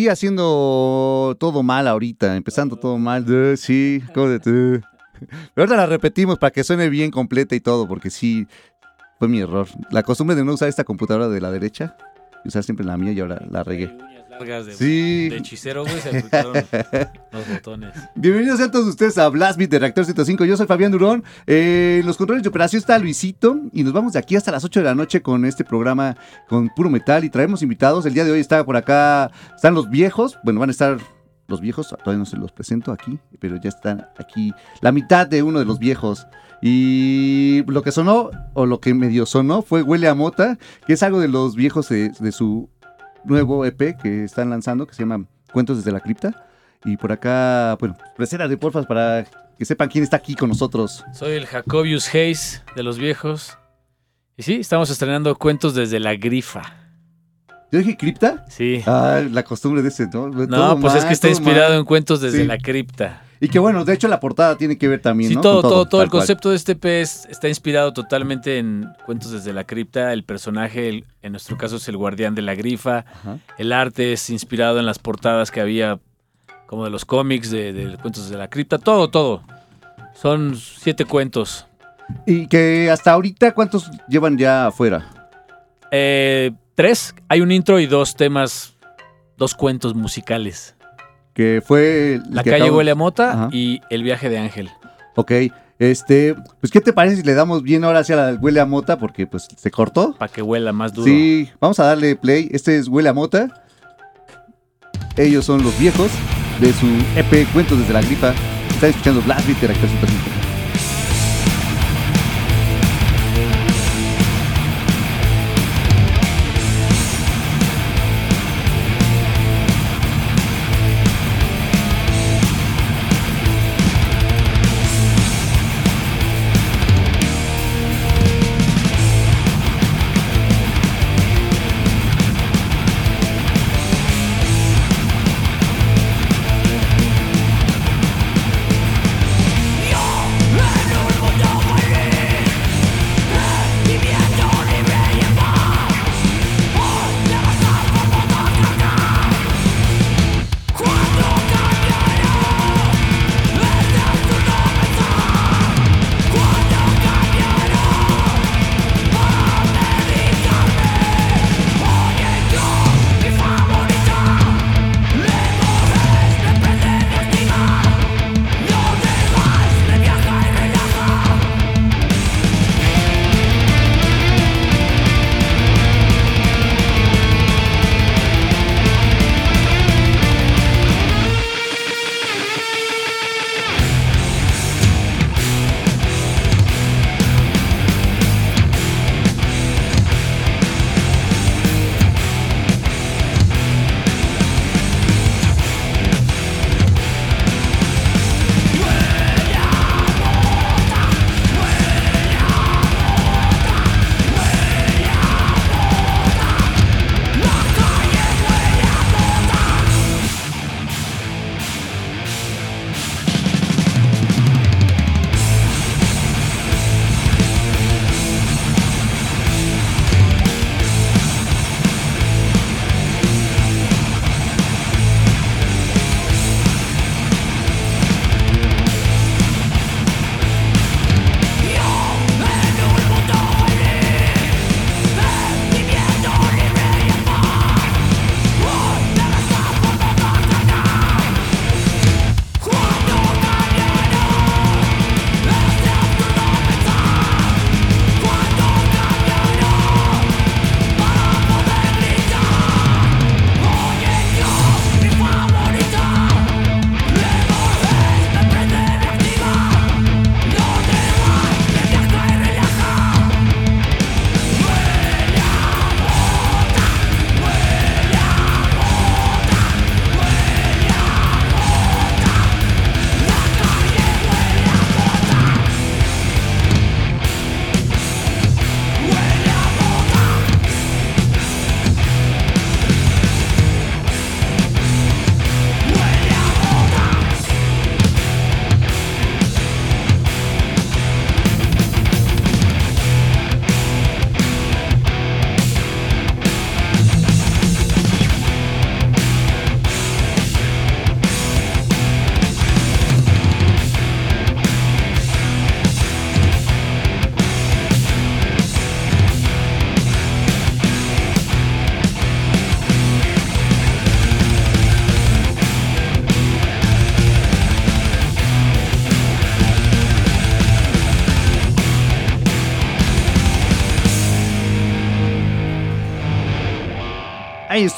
Aquí haciendo todo mal ahorita, empezando todo mal. sí, Pero ahora la repetimos para que suene bien completa y todo, porque sí, fue mi error. La costumbre de no usar esta computadora de la derecha, usar siempre la mía y ahora la regué de, sí. de hechicero, güey, se los botones. Bienvenidos a todos ustedes a Blast Beat de Reactor 105. Yo soy Fabián Durón. Eh, en los controles de operación está Luisito y nos vamos de aquí hasta las 8 de la noche con este programa con puro metal y traemos invitados. El día de hoy está por acá, están los viejos, bueno, van a estar los viejos, todavía no se los presento aquí, pero ya están aquí la mitad de uno de los viejos. Y lo que sonó, o lo que medio sonó, fue Huele a Mota, que es algo de los viejos de su nuevo EP que están lanzando que se llama Cuentos desde la Cripta. Y por acá, bueno, presera de porfas para que sepan quién está aquí con nosotros. Soy el Jacobius Hayes de los viejos. Y sí, estamos estrenando Cuentos desde la Grifa. ¿Yo dije cripta? Sí. Ah, la costumbre de ese, ¿no? No, pues es que está inspirado en Cuentos desde la Cripta. Y que bueno, de hecho la portada tiene que ver también, sí, todo, todo, todo, el concepto de este pez está inspirado totalmente en Cuentos desde la cripta. El personaje, en nuestro caso, es el guardián de la grifa. El arte es inspirado en las portadas que había, como de los cómics, de, Cuentos desde la cripta. Todo, todo. Son siete cuentos. ¿Y que hasta ahorita cuántos llevan ya afuera? Eh, tres. Hay un intro y dos temas, dos cuentos musicales que fue... La calle huele a mota y el viaje de Ángel. Ok, este, pues ¿qué te parece si le damos bien ahora hacia la huele a mota? Porque pues se cortó. Para que huela más duro. Sí, vamos a darle play. Este es huele a mota. Ellos son los viejos de su EP Cuentos desde la gripa. Están escuchando Blast de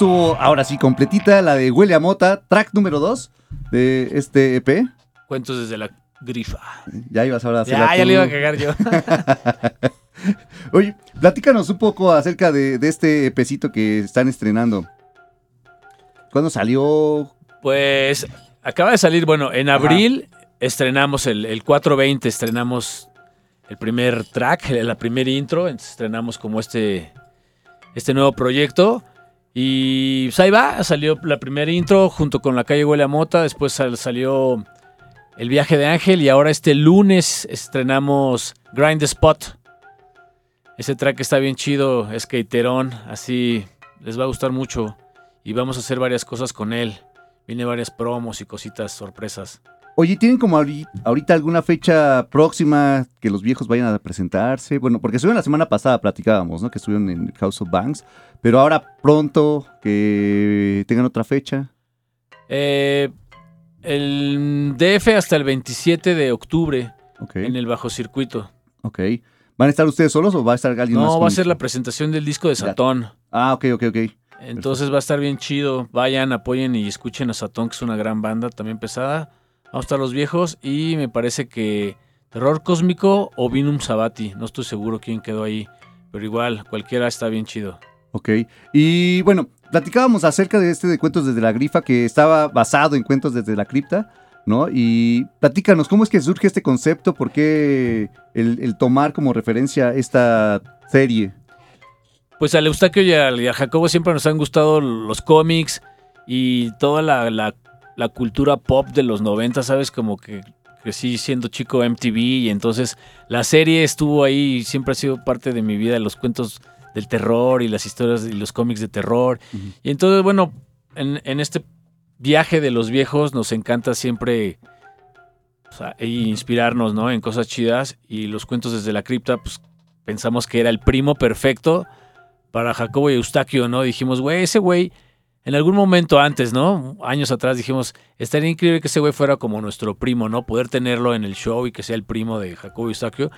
estuvo, ahora sí, completita, la de Huele a Mota, track número 2 de este EP. Cuentos desde la grifa. Ya ibas ahora a hacer Ya, ya le iba a cagar yo. Oye, platícanos un poco acerca de, de este EPcito que están estrenando. ¿Cuándo salió? Pues acaba de salir, bueno, en abril estrenamos el, el 420, estrenamos el primer track, la primer intro, entonces estrenamos como este, este nuevo proyecto. Y pues ahí va, salió la primera intro junto con La calle Huele a Mota, después sal- salió El viaje de Ángel y ahora este lunes estrenamos Grind Spot. Ese track está bien chido, es skaterón, así les va a gustar mucho y vamos a hacer varias cosas con él. Viene varias promos y cositas sorpresas. Oye, ¿tienen como ahori- ahorita alguna fecha próxima que los viejos vayan a presentarse? Bueno, porque estuvieron la semana pasada, platicábamos, ¿no? Que estuvieron en House of Banks, pero ahora pronto que tengan otra fecha. Eh, el DF hasta el 27 de octubre Ok, en el bajo circuito. ok. ¿Van a estar ustedes solos o va a estar alguien más? No, va a ser la presentación del disco de. Satón. Ah, ok, ok, ok. Entonces va a estar bien chido. Vayan, apoyen y escuchen a Satón, que es una gran banda también pesada. Vamos a estar los viejos y me parece que Terror Cósmico o Vinum Sabati. No estoy seguro quién quedó ahí. Pero igual, cualquiera está bien chido. Ok. Y bueno, platicábamos acerca de este de Cuentos desde la Grifa que estaba basado en Cuentos desde la Cripta, ¿no? Y platícanos, ¿cómo es que surge este concepto? ¿Por qué el, tomar como referencia esta serie? Pues al Eustaquio y a Jacobo siempre nos han gustado los cómics y toda la, la- la cultura pop de los 90, ¿sabes? Como que crecí siendo chico MTV y entonces la serie estuvo ahí y siempre ha sido parte de mi vida, los cuentos del terror y las historias y los cómics de terror. Y entonces, bueno, en, en este viaje de los viejos nos encanta siempre o sea, y inspirarnos, ¿no? En cosas chidas y los cuentos desde la cripta, pues pensamos que era el primo perfecto para Jacobo y Eustaquio, ¿no? Dijimos, güey, ese güey, en algún momento antes, ¿no? Años atrás dijimos, estaría increíble que ese güey fuera como nuestro primo, ¿no? Poder tenerlo en el show y que sea el primo de Jacobo y Eustaquio.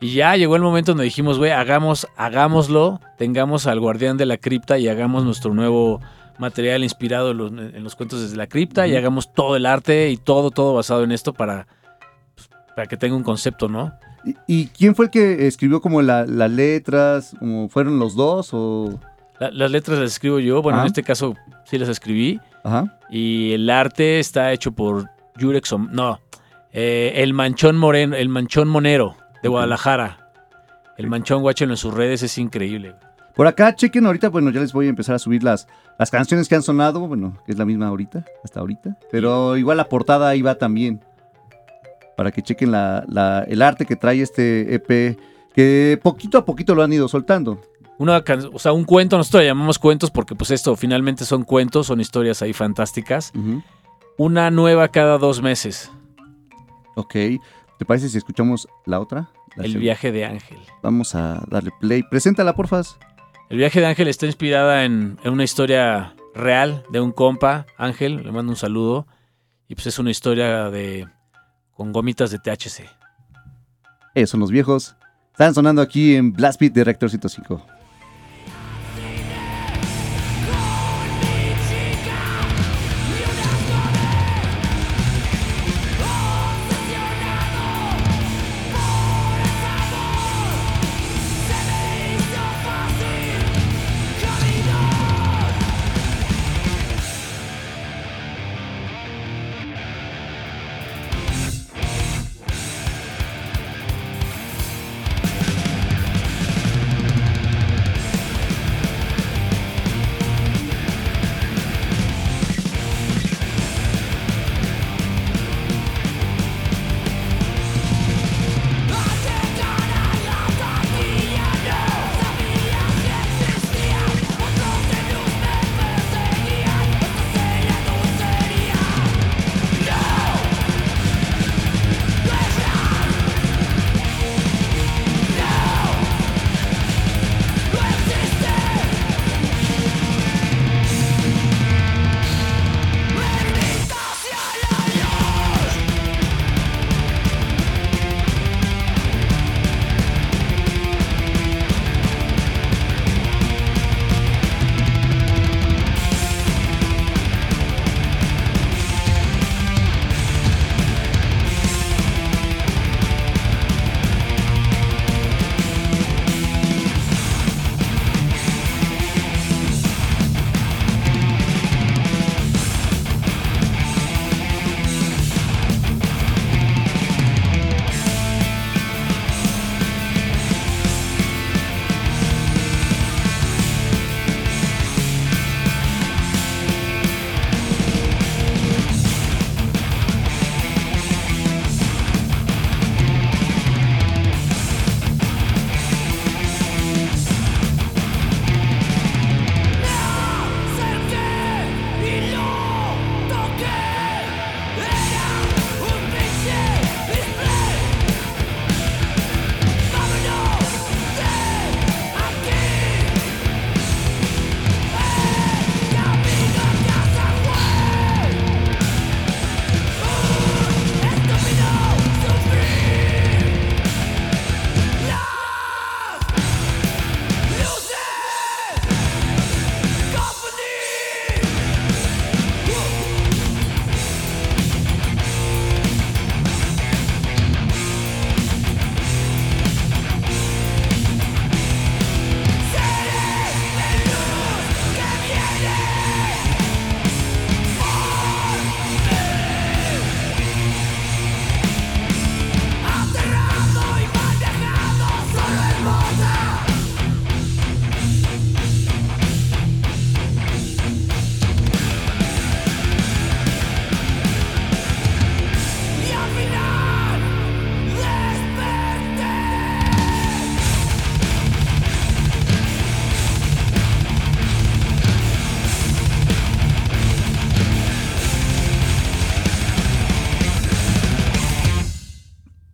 Y ya llegó el momento donde dijimos, güey, hagamos, hagámoslo, tengamos al guardián de la cripta y hagamos nuestro nuevo material inspirado en los, en los cuentos desde la cripta y hagamos todo el arte y todo, todo basado en esto para, pues, para que tenga un concepto, ¿no? ¿Y, y quién fue el que escribió como la- las letras? ¿Como ¿Fueron los dos o...? La- las letras las escribo yo, bueno, Ajá. en este caso sí las escribí. Ajá. Y el arte está hecho por Yurex, no, eh, el Manchón Moreno, el Manchón Monero de. Guadalajara. El Manchón Guáchelo en sus redes es increíble. Por acá, chequen ahorita, bueno, ya les voy a empezar a subir las, las canciones que han sonado, bueno, que es la misma ahorita, hasta ahorita. Pero igual la portada ahí va también. Para que chequen la, la- el arte que trae este EP, que poquito a poquito lo han ido soltando. Una o sea, un cuento, nosotros le llamamos cuentos porque pues esto finalmente son cuentos, son historias ahí fantásticas. Una nueva cada dos meses. Ok, ¿te parece si escuchamos la otra? La El viaje de Ángel. Vamos a darle play. Preséntala, porfas. El viaje de Ángel está inspirada en, en una historia real de un compa, Ángel, le mando un saludo. Y pues es una historia de con gomitas de THC. Esos son los viejos. Están sonando aquí en Blast Beat de Reactor 105.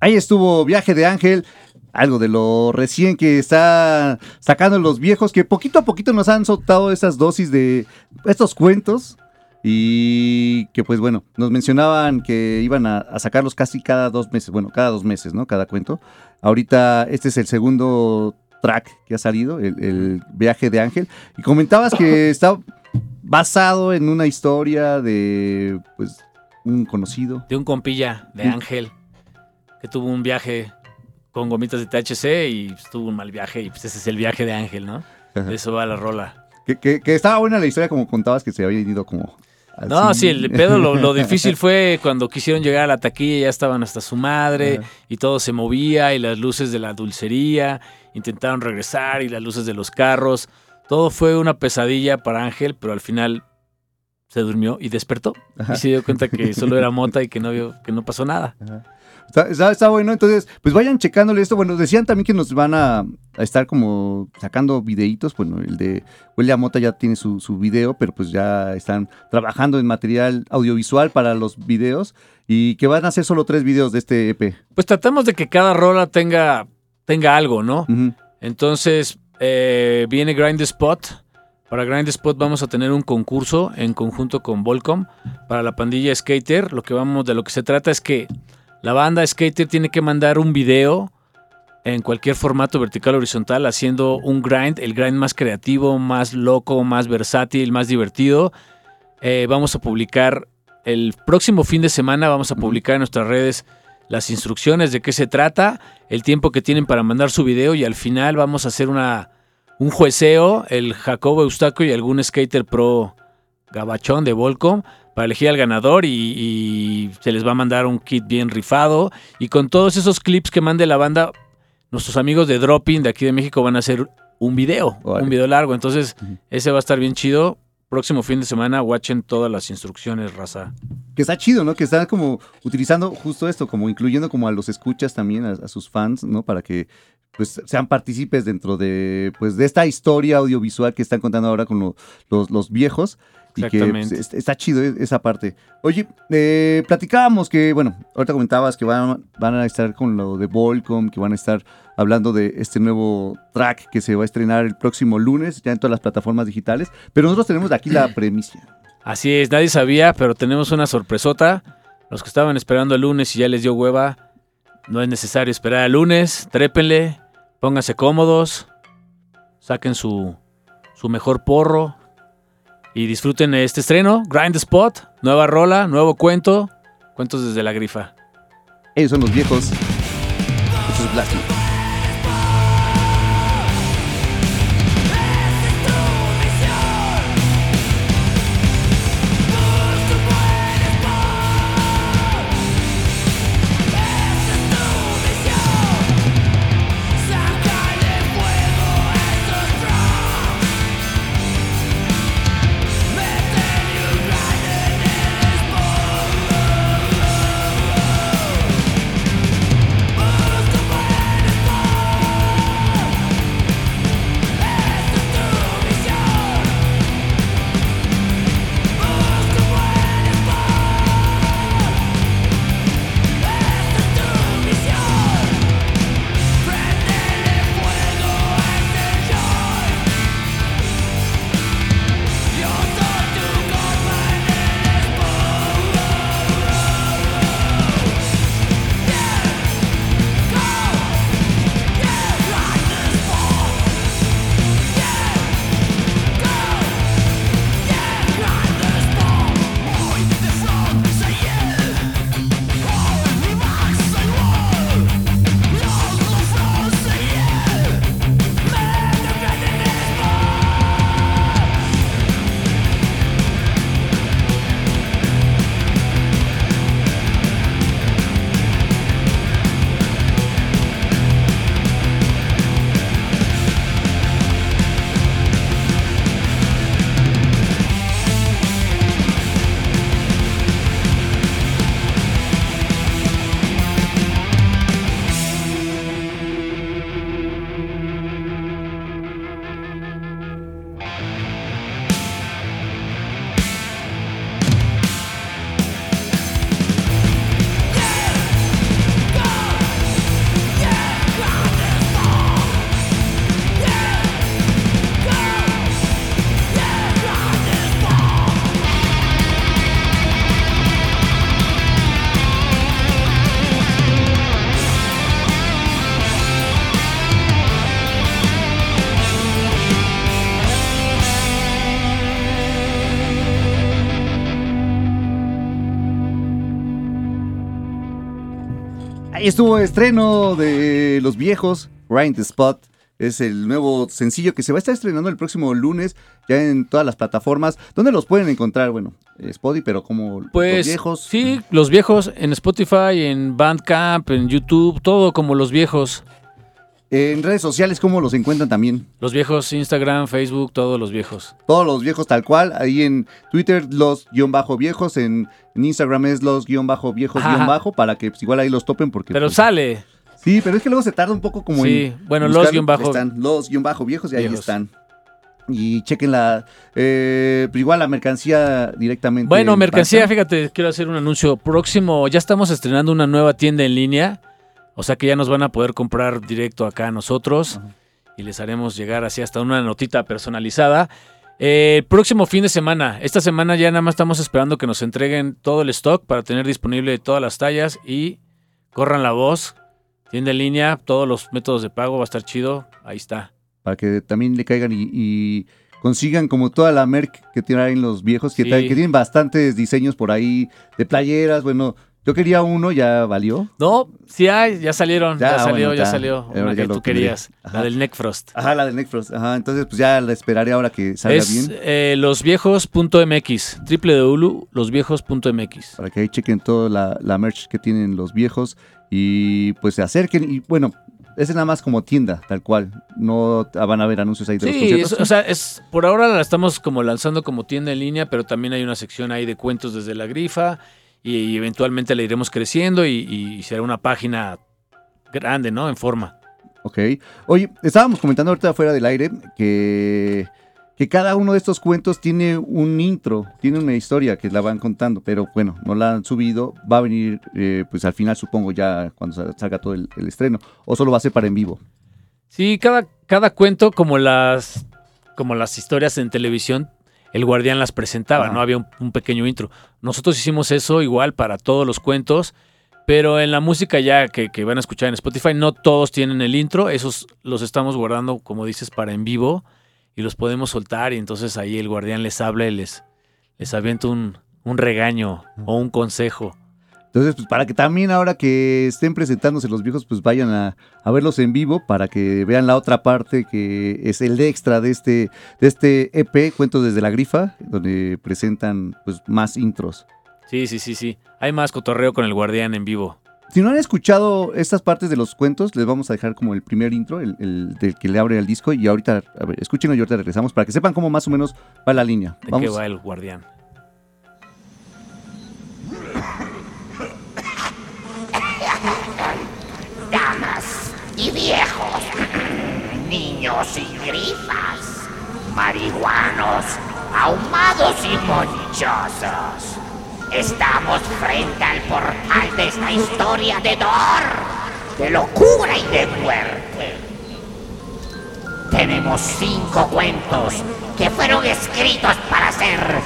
Ahí estuvo Viaje de Ángel, algo de lo recién que está sacando los viejos, que poquito a poquito nos han soltado esas dosis de estos cuentos. Y que pues bueno, nos mencionaban que iban a, a sacarlos casi cada dos meses, bueno, cada dos meses, ¿no? Cada cuento. Ahorita este es el segundo track que ha salido, el, el viaje de Ángel. Y comentabas que está basado en una historia de pues un conocido. De un compilla de. Ángel que tuvo un viaje con gomitas de THC y pues, tuvo un mal viaje y pues ese es el viaje de Ángel, ¿no? De eso va la rola. Que, que- que estaba buena la historia como contabas que se había ido como... al No, sí, el pedo, lo, lo difícil fue cuando quisieron llegar a la taquilla, ya estaban hasta su madre y todo se movía y las luces de la dulcería, intentaron regresar y las luces de los carros. Todo fue una pesadilla para Ángel, pero al final se durmió y despertó Ajá. y se dio cuenta que solo era mota y que no, vio, que no pasó nada. Ajá. Está, está- está bueno, entonces, pues vayan checándole esto. Bueno, decían también que nos van a, a estar como sacando videitos. Bueno, el de William Mota ya tiene su, su video, pero pues ya están trabajando en material audiovisual para los videos y que van a hacer solo tres videos de este EP. Pues tratamos de que cada rola tenga, tenga algo, ¿no? Entonces, eh, viene Grind the Spot. Para Grind Spot vamos a tener un concurso en conjunto con Volcom para la pandilla Skater. Lo que vamos, de lo que se trata es que la banda Skater tiene que mandar un video en cualquier formato vertical o horizontal haciendo un grind, el grind más creativo, más loco, más versátil, más divertido. Eh, vamos a publicar el próximo fin de semana, vamos a publicar en nuestras redes las instrucciones de qué se trata, el tiempo que tienen para mandar su video y al final vamos a hacer una, un jueceo, el Jacobo Eustaco y algún skater pro gabachón de Volcom para elegir al ganador y, y se les va a mandar un kit bien rifado y con todos esos clips que mande la banda, nuestros amigos de Dropping de aquí de México van a hacer un video, un video largo, entonces ese va a estar bien chido. Próximo fin de semana, watchen todas las instrucciones, raza. Que está chido, ¿no? Que están como utilizando justo esto, como incluyendo como a los escuchas también, a, a sus fans, ¿no? Para que pues sean partícipes dentro de pues de esta historia audiovisual que están contando ahora con lo- los, los viejos. Y que Exactamente. pues, es- está chido e- esa parte. Oye, eh, platicábamos que, bueno, ahorita comentabas que van, van a estar con lo de Volcom, que van a estar hablando de este nuevo track que se va a estrenar el próximo lunes, ya en todas las plataformas digitales. Pero nosotros tenemos aquí la premisa. Así es, nadie sabía, pero tenemos una sorpresota. Los que estaban esperando el lunes y ya les dio hueva, no es necesario esperar al lunes. Trépenle, pónganse cómodos, saquen su, su mejor porro y disfruten este estreno. Grind Spot, nueva rola, nuevo cuento, cuentos desde la grifa. Ellos son los viejos. Es. Estuvo estreno de Los Viejos, Grind the Spot. Es el nuevo sencillo que se va a estar estrenando el próximo lunes ya en todas las plataformas. ¿Dónde los pueden encontrar? Bueno, Spotify, pero como Pues Los Viejos. sí, los viejos en Spotify, en Bandcamp, en YouTube, todo como los viejos. En redes sociales, ¿cómo los encuentran también? Los viejos, Instagram, Facebook, todos los viejos. Todos los viejos tal cual. Ahí en Twitter, los guion bajo viejos. En, en Instagram es los guion bajo viejos guion bajo. Para que pues, igual ahí los topen porque... Pero pues, sale. Sí, pero es que luego se tarda un poco como Sí, en. bueno, buscar- los guion bajo- ahí Están los guion bajo viejos y ahí Viejos. están. Y chequen la. eh, pero igual la mercancía directamente. Bueno, en mercancía, Pasa. fíjate, quiero hacer un anuncio próximo. Ya estamos estrenando una nueva tienda en línea. O sea que ya nos van a poder comprar directo acá a nosotros. Ajá. Y les haremos llegar así hasta una notita personalizada. Eh, próximo fin de semana. Esta semana ya nada más estamos esperando que nos entreguen todo el stock para tener disponible todas las tallas y corran la voz. Tienda en línea, todos los métodos de pago, va a estar chido. Ahí está. Para que también le caigan y, y consigan como toda la merc que tienen los viejos, que, Sí. ta- que tienen bastantes diseños por ahí de playeras. Bueno, yo quería uno, ya valió. No, sí hay, ya salieron, Ya, ya, salió, bueno, ya, ya. salió. Una ya que tú querías, la del Neckfrost. Ajá, la de Neckfrost. Ajá, entonces pues ya la esperaré ahora que salga Es bien. eh, losviejos.mx, www.losviejos.mx. para que ahí chequen toda la, la merch que tienen los viejos y pues se acerquen y bueno, es nada más como tienda, tal cual. No van a ver anuncios ahí de los Sí, conciertos. es- o sea, es, por ahora la estamos como lanzando como tienda en línea, pero también hay una sección ahí de cuentos desde la grifa y, y eventualmente la iremos creciendo y, y será una página grande, ¿no? En forma. Ok. Oye, estábamos comentando ahorita fuera del aire que, que cada uno de estos cuentos tiene un intro, tiene una historia que la van contando, pero bueno, no la han subido. Va a venir eh, pues al final supongo ya cuando sa- salga todo el, el estreno o solo va a ser para en vivo. Sí, cada, cada cuento, como las, como las historias en televisión, el guardián las presentaba, Ajá. ¿no? Había un, un pequeño intro. Nosotros hicimos eso igual para todos los cuentos, pero en la música ya que, que van a escuchar en Spotify, no todos tienen el intro, esos los estamos guardando, como dices, para en vivo y los podemos soltar y entonces ahí el guardián les habla y les, les avienta un, un regaño o un consejo. Entonces, pues para que también ahora que estén presentándose los viejos, pues vayan a, a verlos en vivo para que vean la otra parte que es el extra de este, de este EP, Cuentos desde la Grifa, donde presentan pues más intros. Sí, sí, sí, sí. Hay más cotorreo con el guardián en vivo. Si no han escuchado estas partes de los cuentos, les vamos a dejar como el primer intro, el, el del que le abre el disco, y ahorita, a ver, escúchenlo y ahorita regresamos para que sepan cómo más o menos va la línea. ¿De qué Vamos. va el guardián? Viejos, niños y grifas, marihuanos, ahumados y monchosos. Estamos frente al portal de esta historia de dolor, de locura y de muerte. Tenemos cinco cuentos que fueron escritos para ser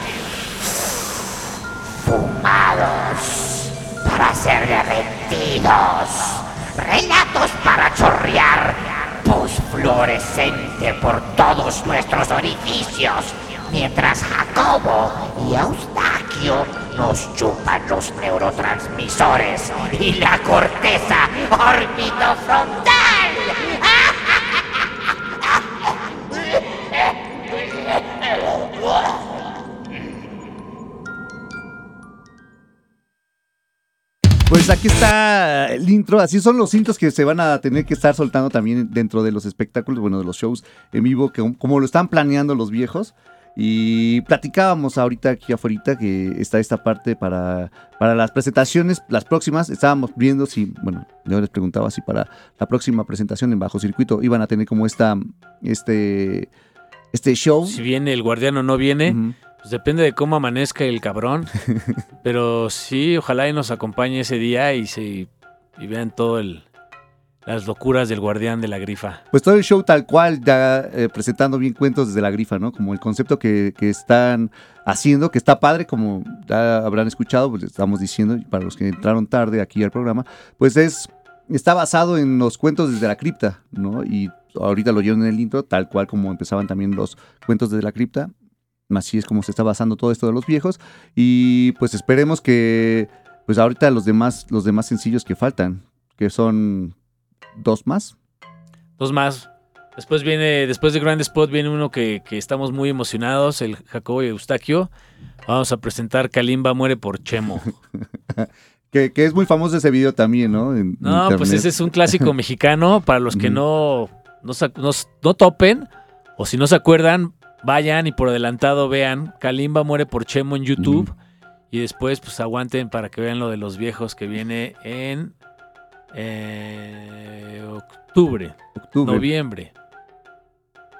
fumados, para ser derretidos, relatos para chorrear pus fluorescente por todos nuestros orificios, mientras Jacobo y Eustaquio nos chupan los neurotransmisores y la corteza orbitofrontal. Pues aquí está el intro, así son los intros que se van a tener que estar soltando también dentro de los espectáculos, bueno, de los shows en vivo, que, como lo están planeando los viejos. Y platicábamos ahorita aquí afuera que está esta parte para, para las presentaciones, las próximas, estábamos viendo si, bueno, yo les preguntaba si para la próxima presentación en Bajo Circuito iban a tener como esta, este, este show. Si viene el guardián o no viene, Ujú. Pues depende de cómo amanezca el cabrón. Pero sí, ojalá y nos acompañe ese día y se y vean todo el las locuras del guardián de la grifa. Pues todo el show tal cual, ya eh, presentando bien cuentos desde la grifa, ¿no? Como el concepto que, que están haciendo, que está padre, como ya habrán escuchado, pues estamos diciendo, para los que entraron tarde aquí al programa, pues es, está basado en los cuentos desde la cripta, ¿no? Y ahorita lo oyeron en el intro, tal cual como empezaban también los cuentos desde la cripta. Así es como se está basando todo esto de los viejos. Y pues esperemos que, pues ahorita los demás, los demás sencillos que faltan, que son dos más. Dos más. Después viene, después de Grand Spot viene uno que, que estamos muy emocionados, el Jacobo y Eustaquio. Vamos a presentar Kalimba muere por Chemo. Que, que es muy famoso ese video también, ¿no? En No, pues ese es un clásico mexicano. Para los que no, no, no no topen, o si no se acuerdan, vayan y por adelantado vean Kalimba muere por Chemo en YouTube. Y después, pues aguanten para que vean lo de los viejos que viene en eh, octubre, Octubre. noviembre.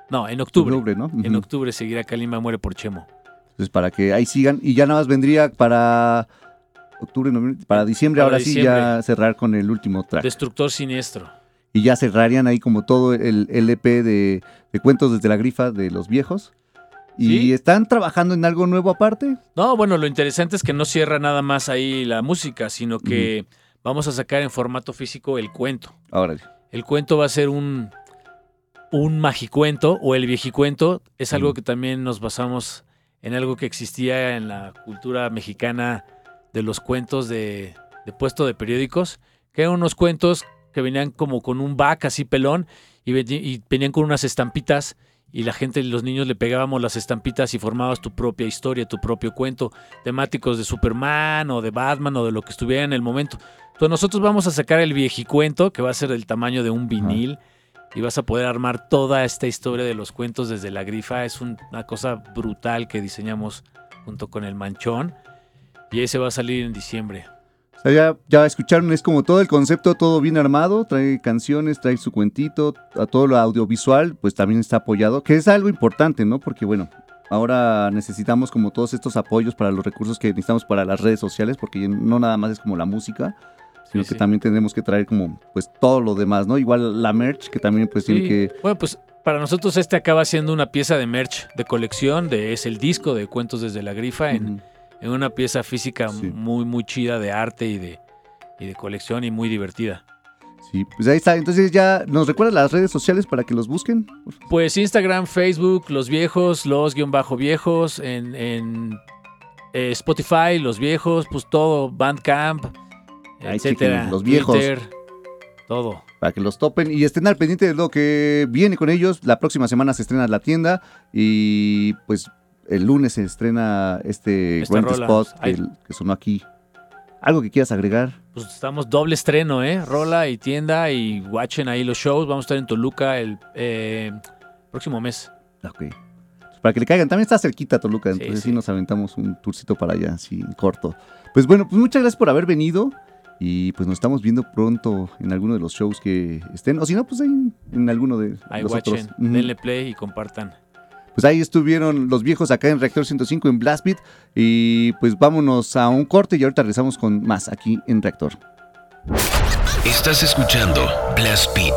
No, en octubre. Octubre, ¿no? En octubre seguirá Kalimba muere por Chemo. Entonces, para que ahí sigan. Y ya nada más vendría para octubre, noviembre, para diciembre, Para ahora sí ya cerrar con el último track. Destructor siniestro. Y ya cerrarían ahí como todo el LP de, de cuentos desde la grifa de los viejos. Y Sí. están trabajando en algo nuevo aparte. No, bueno, lo interesante es que no cierra nada más ahí la música, sino que vamos a sacar en formato físico el cuento. Ahora, El cuento va a ser un, un magicuento o el viejicuento. Es algo que también nos basamos en algo que existía en la cultura mexicana de los cuentos de, de puesto de periódicos, que eran unos cuentos que venían como con un back así pelón y, venían con unas estampitas y la gente, los niños le pegábamos las estampitas y formabas tu propia historia, tu propio cuento, temáticos de Superman o de Batman o de lo que estuviera en el momento. Entonces nosotros vamos a sacar el viejicuento, que va a ser del tamaño de un vinil, y vas a poder armar toda esta historia de los cuentos desde la grifa. Es un- una cosa brutal que diseñamos junto con el manchón. Y ese va a salir en diciembre. O sea, ya, ya escucharon, es como todo el concepto, todo bien armado. Trae canciones, trae su cuentito, a todo lo audiovisual, pues también está apoyado. Que es algo importante, ¿no? Porque bueno, ahora necesitamos como todos estos apoyos para los recursos que necesitamos para las redes sociales, porque no nada más es como la música. sino Sí, que sí. también tendremos que traer como pues todo lo demás, ¿no? Igual la merch que también pues tiene Sí. que Bueno, pues para nosotros este acaba siendo una pieza de merch de colección, de, es el disco de Cuentos desde la Grifa, en. En una pieza física Sí. muy, muy chida de arte y de, y de colección y muy divertida. Sí, pues ahí está. Entonces ya nos recuerda las redes sociales para que los busquen. Pues Instagram, Facebook, los viejos, los guion bajo viejos, en, en, eh, Spotify, los viejos, pues todo, Bandcamp, Ahí etcétera. los viejos. Twitter, todo. Para que los topen y estén al pendiente de lo que viene con ellos. La próxima semana se estrena la tienda y pues el lunes se estrena este Esta Grand rola. Spot que sonó aquí. ¿Algo que quieras agregar? Pues estamos doble estreno, ¿eh? Rola y tienda y watchen ahí los shows. Vamos a estar en Toluca el eh, próximo mes. Ok. Pues para que le caigan. También está cerquita Toluca, Sí, entonces sí, sí. nos aventamos un tourcito para allá, así en corto. Pues bueno, pues muchas gracias por haber venido y pues nos estamos viendo pronto en alguno de los shows que estén. O si no, pues en, en alguno de Ahí los watchen, otros. Denle play y compartan. Pues ahí estuvieron los viejos acá en Reactor 105 en Blast Beat. Y pues vámonos a un corte y ahorita regresamos con más aquí en Reactor. Estás escuchando Blast Beat.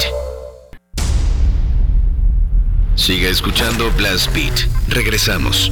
Siga escuchando Blast Beat. Regresamos.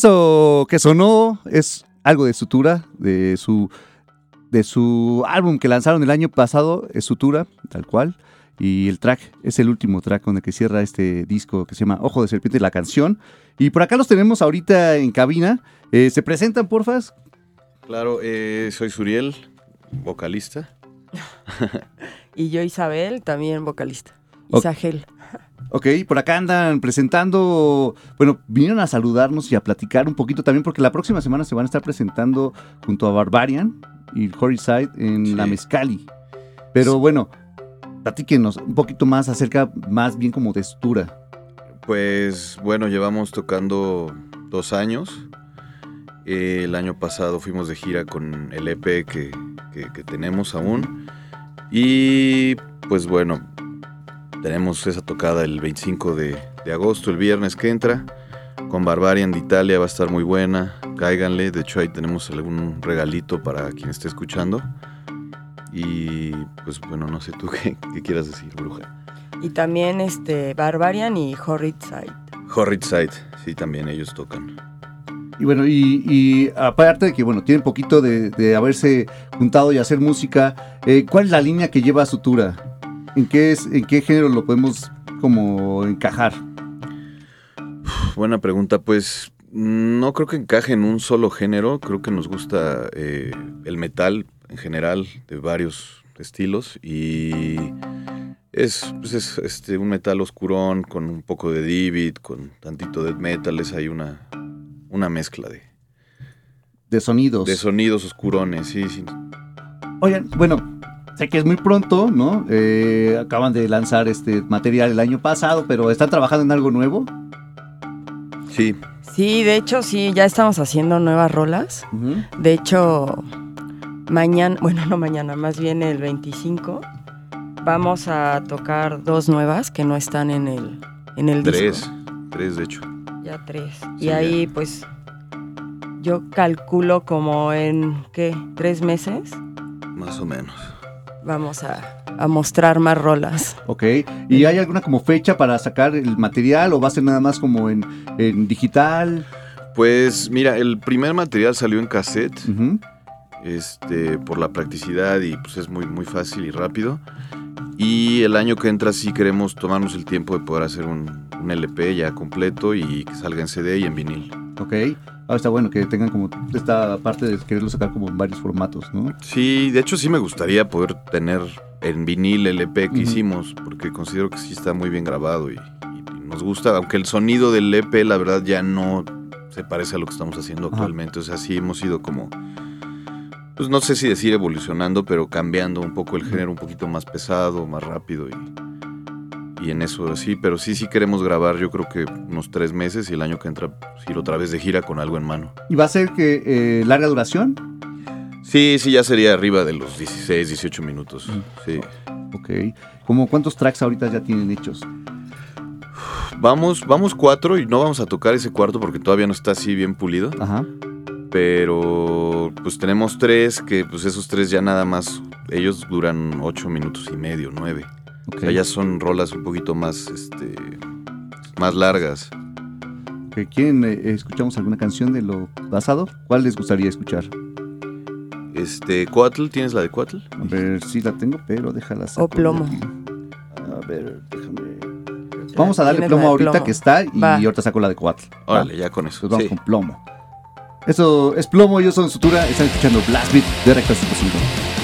Eso que sonó es algo de Sutura, de su, de su álbum que lanzaron el año pasado, es Sutura, tal cual. Y el track es el último track con el que cierra este disco que se llama Ojo de Serpiente, la canción. Y por acá los tenemos ahorita en cabina. Eh, ¿Se presentan, porfas? Claro, eh, soy Suriel, vocalista. Y yo, Isabel, también vocalista. Isagel. Ok, por acá andan presentando, bueno, vinieron a saludarnos y a platicar un poquito también porque la próxima semana se van a estar presentando junto a Barbarian y Horiside en Sí. la Mezcali. Pero bueno, platíquenos un poquito más acerca, más bien como de Sutura. Pues bueno, llevamos tocando dos años. Eh, el año pasado fuimos de gira con el EP que, que- que tenemos aún. Y pues bueno, tenemos esa tocada el 25 de, de agosto, el viernes que entra. Con Barbarian de Italia va a estar muy buena. Cáiganle. De hecho, ahí tenemos algún regalito para quien esté escuchando. Y pues bueno, no sé tú qué, qué quieras decir, bruja. Y también este Barbarian y Horrid Side. Horrid Side, sí, también ellos tocan. Y bueno, y, y aparte de que, bueno, tienen poquito de, de haberse juntado y hacer música, eh, ¿cuál es la línea que lleva Sutura? ¿En qué, es, ¿En qué género lo podemos como encajar? Buena pregunta, pues no creo que encaje en un solo género, creo que nos gusta eh, el metal en general, de varios estilos, y es, pues, es, este, un metal oscurón con un poco de Divid, con tantito death metal, es ahí una, una mezcla de, De sonidos. de sonidos oscurones, sí, sí. Oigan, bueno, sé que es muy pronto, ¿no? Eh, acaban de lanzar este material el año pasado, pero ¿están trabajando en algo nuevo? Sí, Sí, de hecho, sí, ya estamos haciendo nuevas rolas. De hecho, mañana, bueno, no mañana, más bien el 25, vamos a tocar dos nuevas que no están en el, en el tres, disco. tres de hecho. Ya tres. Sí, y ahí, pues, yo calculo como en, ¿qué? ¿Tres meses? Más o menos. Vamos a, a mostrar más rolas. Ok. ¿Y hay alguna como fecha para sacar el material o va a ser nada más como en, en digital? Pues mira, el primer material salió en cassette. Este, por la practicidad y pues es muy, muy fácil y rápido. Y el año que entra sí queremos tomarnos el tiempo de poder hacer un, un LP ya completo y que salga en CD y en vinil. Ok. Ah, está bueno que tengan como esta parte de quererlo sacar como en varios formatos, ¿no? Sí, de hecho sí me gustaría poder tener en vinil el EP que hicimos, porque considero que sí está muy bien grabado y, y nos gusta, aunque el sonido del EP la verdad ya no se parece a lo que estamos haciendo actualmente, o sea, sí hemos ido como, pues no sé si decir evolucionando, pero cambiando un poco el género, un poquito más pesado, más rápido y, y en eso sí, pero sí, sí queremos grabar yo creo que unos tres meses y el año que entra pues, ir otra vez de gira con algo en mano. ¿Y va a ser que eh, larga duración? Sí, sí, ya sería arriba de los 16, 18 minutos. Sí. Ok. ¿Cómo cuántos tracks ahorita ya tienen hechos? Vamos, vamos cuatro y no vamos a tocar ese cuarto porque todavía no está así bien pulido. Ajá. Pero pues tenemos tres que pues esos tres ya nada más, ellos duran ocho minutos y medio, nueve. Ok. O sea, ya son rolas un poquito más, este, más largas. ¿Quieren, eh, escuchamos alguna canción de lo pasado? ¿Cuál les gustaría escuchar? Este, Coatl, ¿tienes la de Coatl? A ver si la tengo, pero déjala saco O plomo. A ver, déjame. Vamos a darle plomo ahorita plomo. que está y Va. ahorita saco la de Coatl. Órale, ya con eso. Pues vamos Sí. con plomo. Eso es plomo, yo soy Sutura, están escuchando Blast Beat de Recta 105.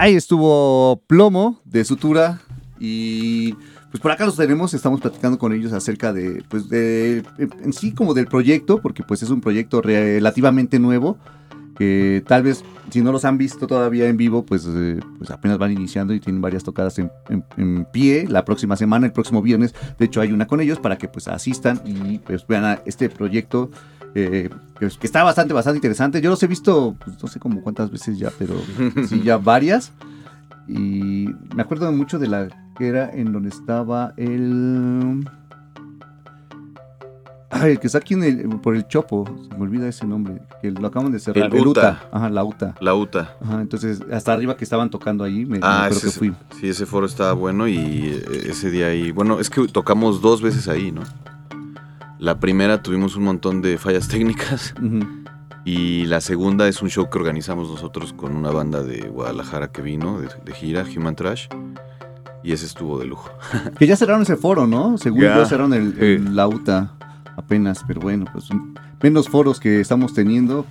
Ahí estuvo Plomo de Sutura y pues por acá los tenemos, estamos platicando con ellos acerca de, pues de, en sí como del proyecto, porque pues es un proyecto relativamente nuevo, que tal vez si no los han visto todavía en vivo, pues, eh, pues apenas van iniciando y tienen varias tocadas en, en- pie la próxima semana, el próximo viernes, de hecho hay una con ellos para que pues asistan y pues vean a este proyecto. Eh, que, está bastante, bastante interesante. Yo los he visto, pues, no sé como cuántas veces ya, pero sí, ya varias. Y me acuerdo mucho de la que era en donde estaba el. Ay, el que está aquí en el- por el Chopo, se me olvida ese nombre, que lo acaban de cerrar. El UTA. Ajá, la UTA. La UTA. Ajá, entonces hasta arriba que estaban tocando ahí, me, me Ah, acuerdo ese, que fui. sí, ese foro estaba bueno y eh, ese día ahí, bueno, es que tocamos dos veces ahí, ¿no? La primera tuvimos un montón de fallas técnicas y la segunda es un show que organizamos nosotros con una banda de Guadalajara que vino de, de gira, Human Trash, y ese estuvo de lujo. Que ya cerraron ese foro, ¿no? Según Ya. yo cerraron el, el- Sí. la UTA apenas, pero bueno, pues menos foros que estamos teniendo,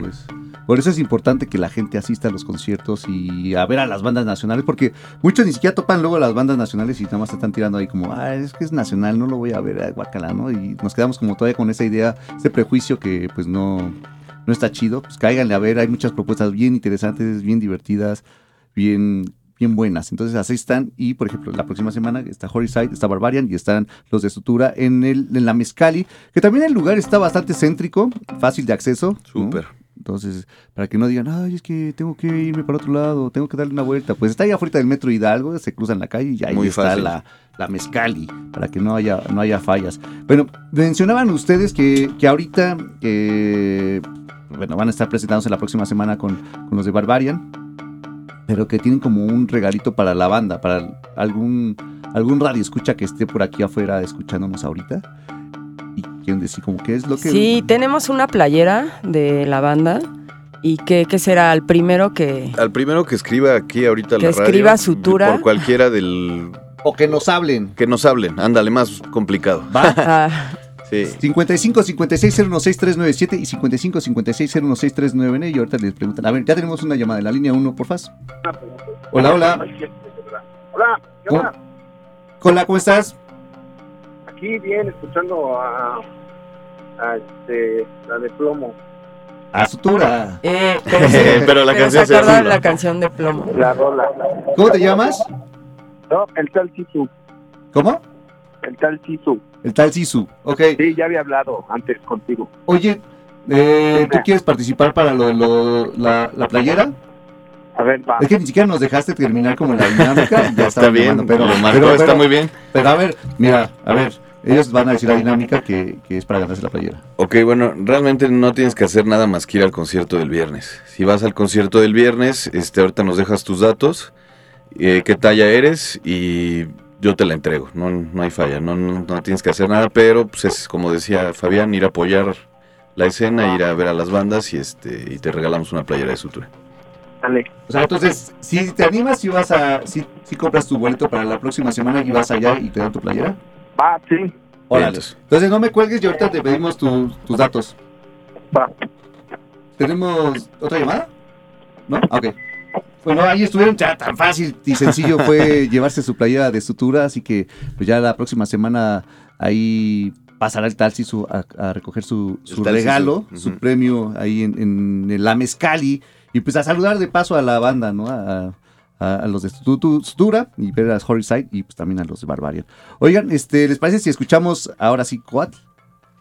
pues por eso es importante que la gente asista a los conciertos y a ver a las bandas nacionales, porque muchos ni siquiera topan luego las bandas nacionales y nada más están tirando ahí como, ah, es que es nacional, no lo voy a ver, a guacala, ¿no? Y nos quedamos como todavía con esa idea, ese prejuicio que pues no, no está chido, pues cáiganle a ver, hay muchas propuestas bien interesantes, bien divertidas, bien bien buenas. Entonces así están y por ejemplo la próxima semana está Horiside, está Barbarian y están los de Sutura en, el, en la Mezcali, que también el lugar está bastante céntrico, fácil de acceso. ¿no? Entonces, para que no digan, ay, es que tengo que irme para otro lado, tengo que darle una vuelta. Pues está ahí afuera del metro Hidalgo, se cruzan la calle y ahí Muy está fácil. la, la Mezcali, para que no haya, no haya fallas. Bueno, mencionaban ustedes que, que ahorita, eh, bueno, van a estar presentándose la próxima semana con, con los de Barbarian, pero que tienen como un regalito para la banda, para algún, algún radio escucha que esté por aquí afuera escuchándonos ahorita. Quieren decir como qué es lo que... Sí, tenemos una playera de la banda. ¿Y qué, qué será? El primero que... Al primero que escriba aquí ahorita Que la radio, escriba Sutura. por cualquiera del O que nos hablen. que nos hablen, ándale, más complicado. ¿Va? Ah, Sí. 55 56 016 y 55 56 016 y ahorita les preguntan. A ver, ya tenemos una llamada en la línea 1, porfas. Hola, hola. Hola, ¿qué onda? Hola, ¿cómo estás? Aquí bien, escuchando a, a este, la de plomo, A Sutura. eh, Pero la pero canción se la canción de plomo. la rola. ¿Cómo te llamas? No, el tal Sisu, ¿Cómo? el tal Sisu. El tal Sisu. Ok. Sí, ya había hablado antes contigo. Oye, eh, ¿tú quieres participar para lo, lo- la, la playera? A ver, va. Es que ni siquiera nos dejaste terminar como la dinámica. Ya Está bien, pero, marcó, pero- está pero- muy bien. pero a ver, mira, a ver. Ellos van a decir la dinámica que, que es para ganarse la playera. Ok, bueno, realmente no tienes que hacer nada más que ir al concierto del viernes. Si vas al concierto del viernes, este, ahorita nos dejas tus datos, eh, qué talla eres y yo te la entrego. No, no hay falla, no, no, no tienes que hacer nada, pero pues es como decía Fabián, ir a apoyar la escena, ir a ver a las bandas y este y te regalamos una playera de sutura. Dale. O sea, entonces, si te animas, si vas a, si, si compras tu boleto para la próxima semana y vas allá y te dan tu playera. Va, sí, Órale. Entonces, Entonces no me cuelgues y ahorita te pedimos tu- tus datos. va. ¿Tenemos otra llamada? ¿No? Ok. Bueno, ahí estuvieron, ya tan fácil y sencillo fue llevarse su playera de sutura, así que pues ya la próxima semana ahí pasará el tal Sisu a, a recoger su, El regalo, su premio ahí en, en la Mezcali y pues a saludar de paso a la banda, ¿no? A, a- a los de Sutura y ver a Horiside y pues también a los de Barbarian. Oigan, este, ¿les parece si escuchamos ahora sí Coat?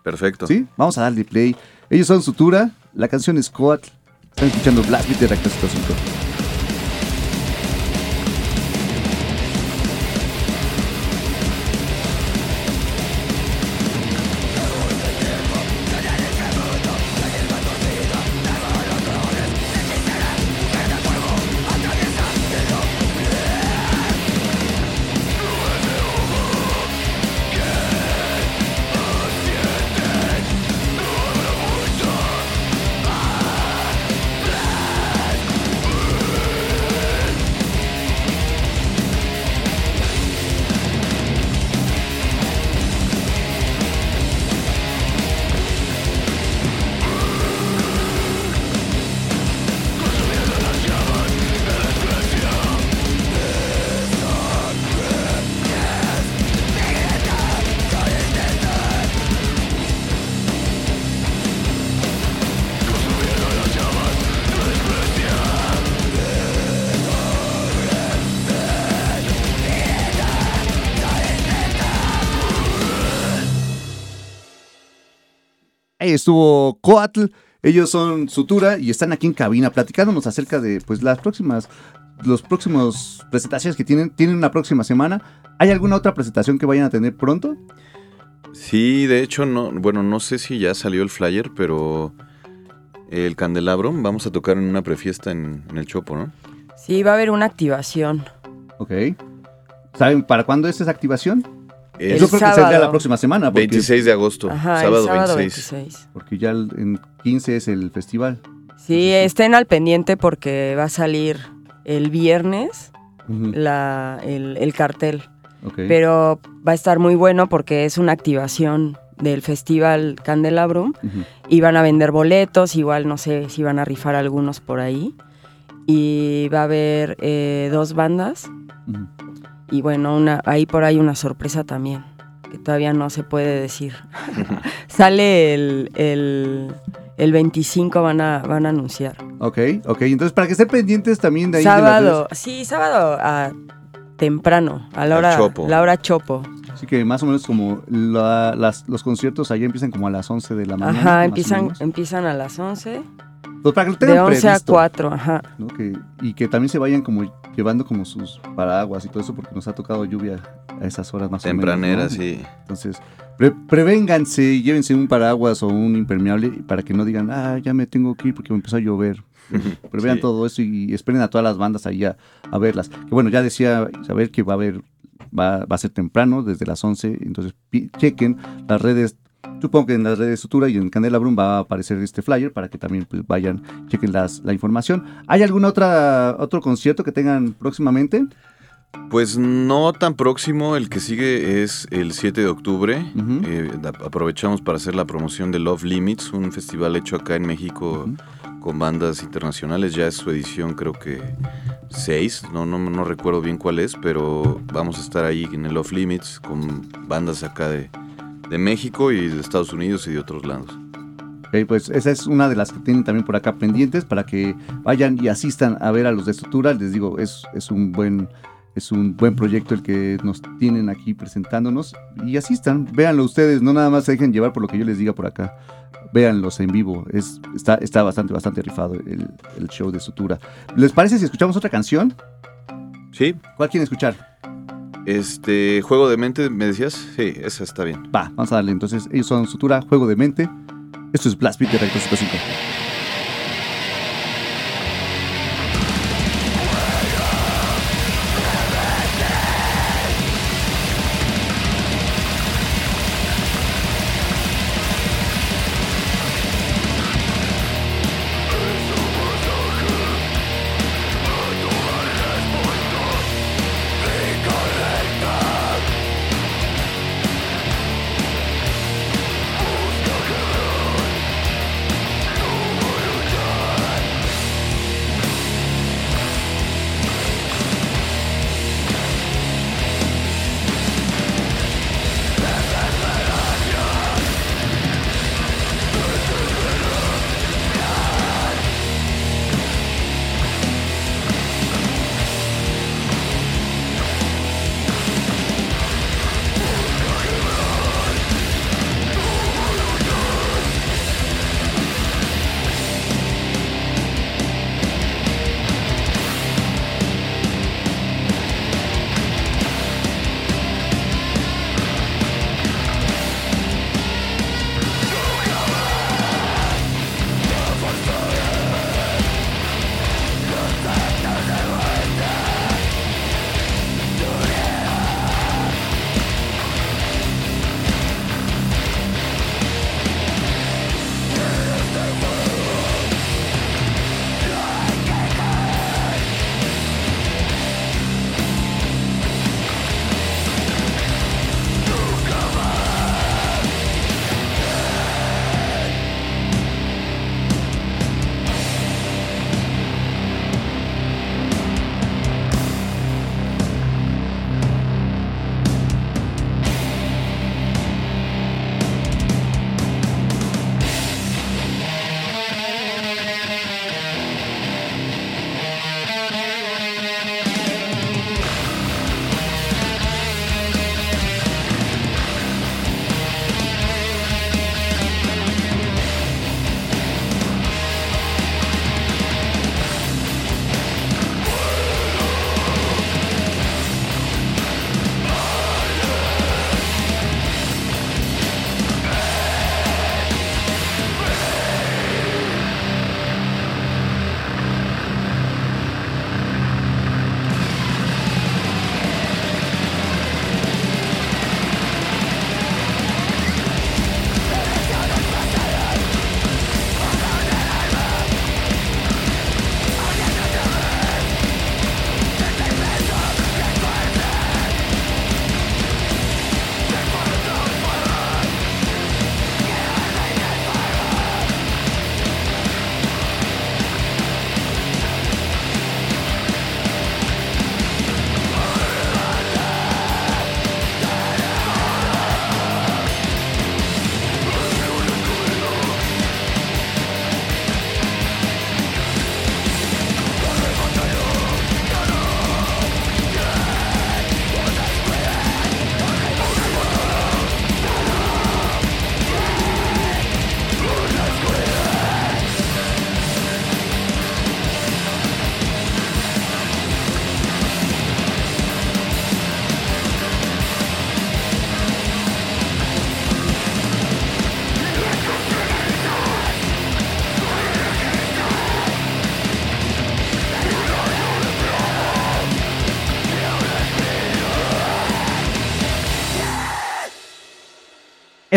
perfecto. ¿Sí? Vamos a darle play. Ellos son Sutura, la canción es Coat. Están escuchando Blast Beat de Reactor 105. Coatl. Ellos son Sutura y están aquí en cabina platicándonos acerca de pues las próximas los próximos presentaciones que tienen. Tienen una próxima semana. ¿Hay alguna otra presentación que vayan a tener pronto? Sí, de hecho, no, bueno, no sé si ya salió el flyer, pero el candelabro, vamos a tocar en una prefiesta en, en el Chopo, ¿no? Sí, va a haber una activación. Ok. ¿Saben para cuándo es esa activación? El Yo creo que sería sábado. la próxima semana. Porque, 26 de agosto, Ajá, sábado, el sábado 26. 26. Porque ya el- en 15 es el festival. Sí, estén al pendiente porque va a salir el viernes Ujú, la, el, el cartel. ok. Pero va a estar muy bueno porque es una activación del Festival Candelabrum Ujú. y van a vender boletos, igual no sé si van a rifar algunos por ahí. Y va a haber eh, dos bandas Ujú. Y bueno, una, ahí por ahí una sorpresa también, que todavía no se puede decir. Sale el, el, el 25, van a, van a anunciar. Ok, ok. Entonces, para que estén pendientes también de ahí. de las sábado, sí, sábado a temprano, a la hora, chopo. la hora chopo. Así que más o menos como la- las- los conciertos allá empiezan como a las 11 de la mañana. Ajá, empiezan, empiezan a las 11, Pues para que lo de tengan 11 a previsto, 4, ajá. ¿no? Que- y que también se vayan como llevando como sus paraguas y todo eso porque nos ha tocado lluvia a esas horas más Tempranera, o menos. ¿no? sí. Entonces, pre- prevénganse y llévense un paraguas o un impermeable para que no digan, ah, ya me tengo que ir porque me empezó a llover. Prevean Sí. todo eso y esperen a todas las bandas ahí a, a verlas. Que bueno, ya decía Isabel que va a haber, va, va a ser temprano, desde las 11, entonces chequen las redes. Supongo que en las redes de Sutura y en Candelabrum va a aparecer este flyer para que también pues, vayan, chequen las, la información. ¿Hay algún otra, otro concierto que tengan próximamente? Pues no tan próximo, el que sigue es el 7 de octubre. Eh, aprovechamos para hacer la promoción de Love Limits, un festival hecho acá en México con bandas internacionales. Ya es su edición, creo que 6, no, no, no recuerdo bien cuál es, pero vamos a estar ahí en el Love Limits con bandas acá de, de México y de Estados Unidos y de otros lados. Ok, pues esa es una de las que tienen también por acá pendientes para que vayan y asistan a ver a los de Estructura. Les digo, es, es un buen es un buen proyecto el que nos tienen aquí presentándonos y asistan, véanlo ustedes, no nada más se dejen llevar por lo que yo les diga por acá. Véanlos en vivo, es, está, está bastante, bastante rifado el, el show de Sutura. ¿Les parece si escuchamos otra canción? ¿Sí? ¿Cuál quieren escuchar? Este, Juego de Mente, ¿me decías? Sí, esa está bien. Va, vamos a darle. Entonces, ellos son Sutura, Juego de Mente. Esto es Blast Beat de Recto 105.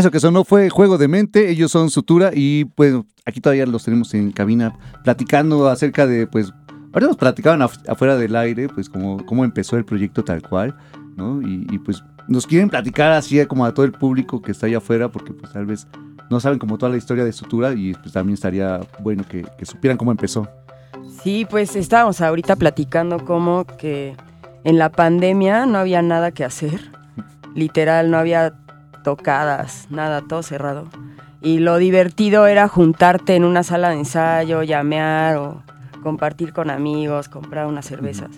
Eso que sonó fue Juego de Mente, ellos son Sutura y pues aquí todavía los tenemos en cabina platicando acerca de pues ahora nos platicaban af- afuera del aire pues cómo, cómo empezó el proyecto tal cual, ¿no? Y, pues nos quieren platicar así como a todo el público que está allá afuera porque pues tal vez no saben como toda la historia de Sutura y pues también estaría bueno que, que supieran cómo empezó. Sí, pues estábamos ahorita platicando como que en la pandemia no había nada que hacer. Literal, no había tocadas, nada, todo cerrado. Y lo divertido era juntarte en una sala de ensayo, llamear o compartir con amigos, comprar unas cervezas.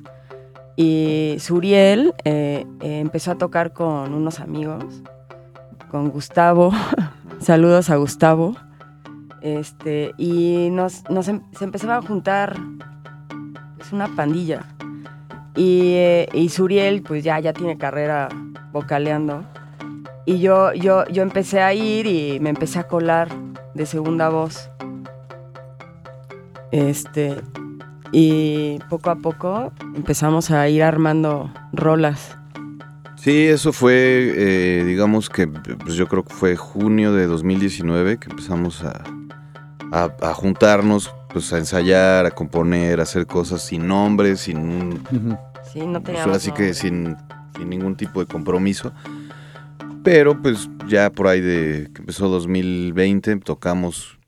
Y Suriel eh, eh, empezó a tocar con unos amigos, con Gustavo. Saludos a Gustavo. Este, y nos, nos em- se empezaba a juntar es una pandilla. Y, eh, y Suriel, pues ya, ya tiene carrera vocaleando. Y yo, yo, yo empecé a ir y me empecé a colar de segunda voz. Este, y poco a poco empezamos a ir armando rolas. Sí, eso fue, eh, digamos que pues yo creo que fue junio de 2019 que empezamos a, a- a juntarnos, pues a ensayar, a componer, a hacer cosas sin nombre, sin Sí, no pues teníamos ahora sí que sin, sin ningún tipo de compromiso. Pero pues ya por ahí de que empezó 2020 tocamos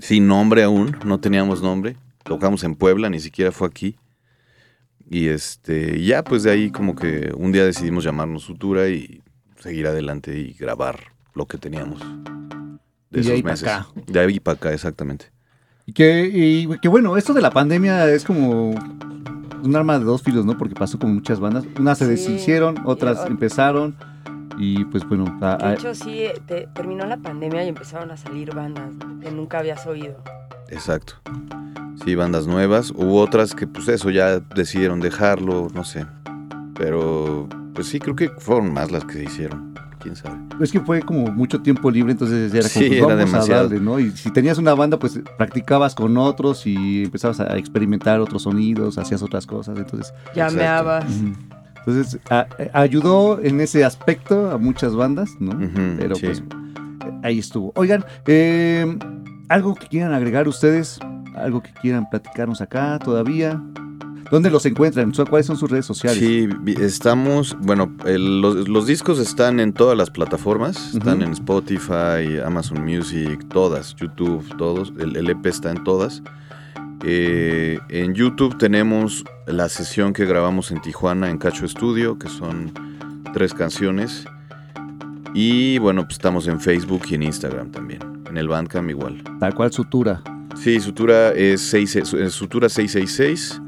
sin nombre aún, no teníamos nombre. Tocamos en Puebla, ni siquiera fue aquí. Y este, ya pues de ahí como que un día decidimos llamarnos Sutura y seguir adelante y grabar lo que teníamos. De Y de esos ahí meses. acá. De ahí para acá, exactamente. Y que, y que bueno, esto de la pandemia es como un arma de dos filos, ¿no? Porque pasó con muchas bandas. Unas se deshicieron, y otras ot- empezaron. Y pues bueno, a- De a- hecho, sí, te- terminó la pandemia y empezaron a salir bandas ¿no? que nunca habías oído. Exacto. Sí, bandas nuevas. Hubo otras que, pues eso, ya decidieron dejarlo, no sé. Pero, pues sí, creo que fueron más las que se hicieron. Quién sabe. es que fue como mucho tiempo libre, entonces era como, Sí, pues, era vamos demasiado. a darle, ¿no? Y si tenías una banda, pues practicabas con otros y empezabas a experimentar otros sonidos, hacías otras cosas, entonces... Llameabas. ujú. Entonces, a- ayudó en ese aspecto a muchas bandas, ¿no? Ujú, Pero sí. pues ahí estuvo. Oigan, eh, algo que quieran agregar ustedes, algo que quieran platicarnos acá todavía. ¿Dónde los encuentran? ¿Son- ¿Cuáles son sus redes sociales? Sí, estamos, bueno, el- los, los discos están en todas las plataformas, están en Spotify, Amazon Music, todas, YouTube, todos, el, el EP está en todas. Eh, en YouTube tenemos la sesión que grabamos en Tijuana, en Cacho Studio, que son tres canciones. Y bueno, pues estamos en Facebook y en Instagram también, en el Bandcamp igual. Tal cual Sutura. Sí, Sutura es, seis- es Sutura 666.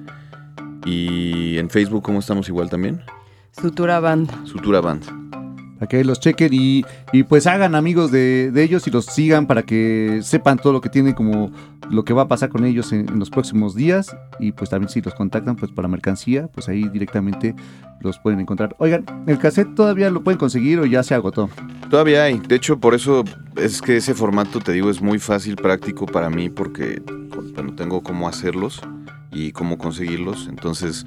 Y en Facebook, ¿cómo estamos igual también? Sutura Band. Sutura Band. Para que los chequen y, y pues hagan amigos de, de ellos y los sigan para que sepan todo lo que tienen como lo que va a pasar con ellos en, los próximos días. Y pues también si los contactan pues para mercancía, pues ahí directamente los pueden encontrar. Oigan, ¿el cassette todavía lo pueden conseguir o ya se agotó? Todavía hay. De hecho, por eso es que ese formato, te digo, es muy fácil, práctico para mí, porque bueno, tengo cómo hacerlos y cómo conseguirlos. Entonces,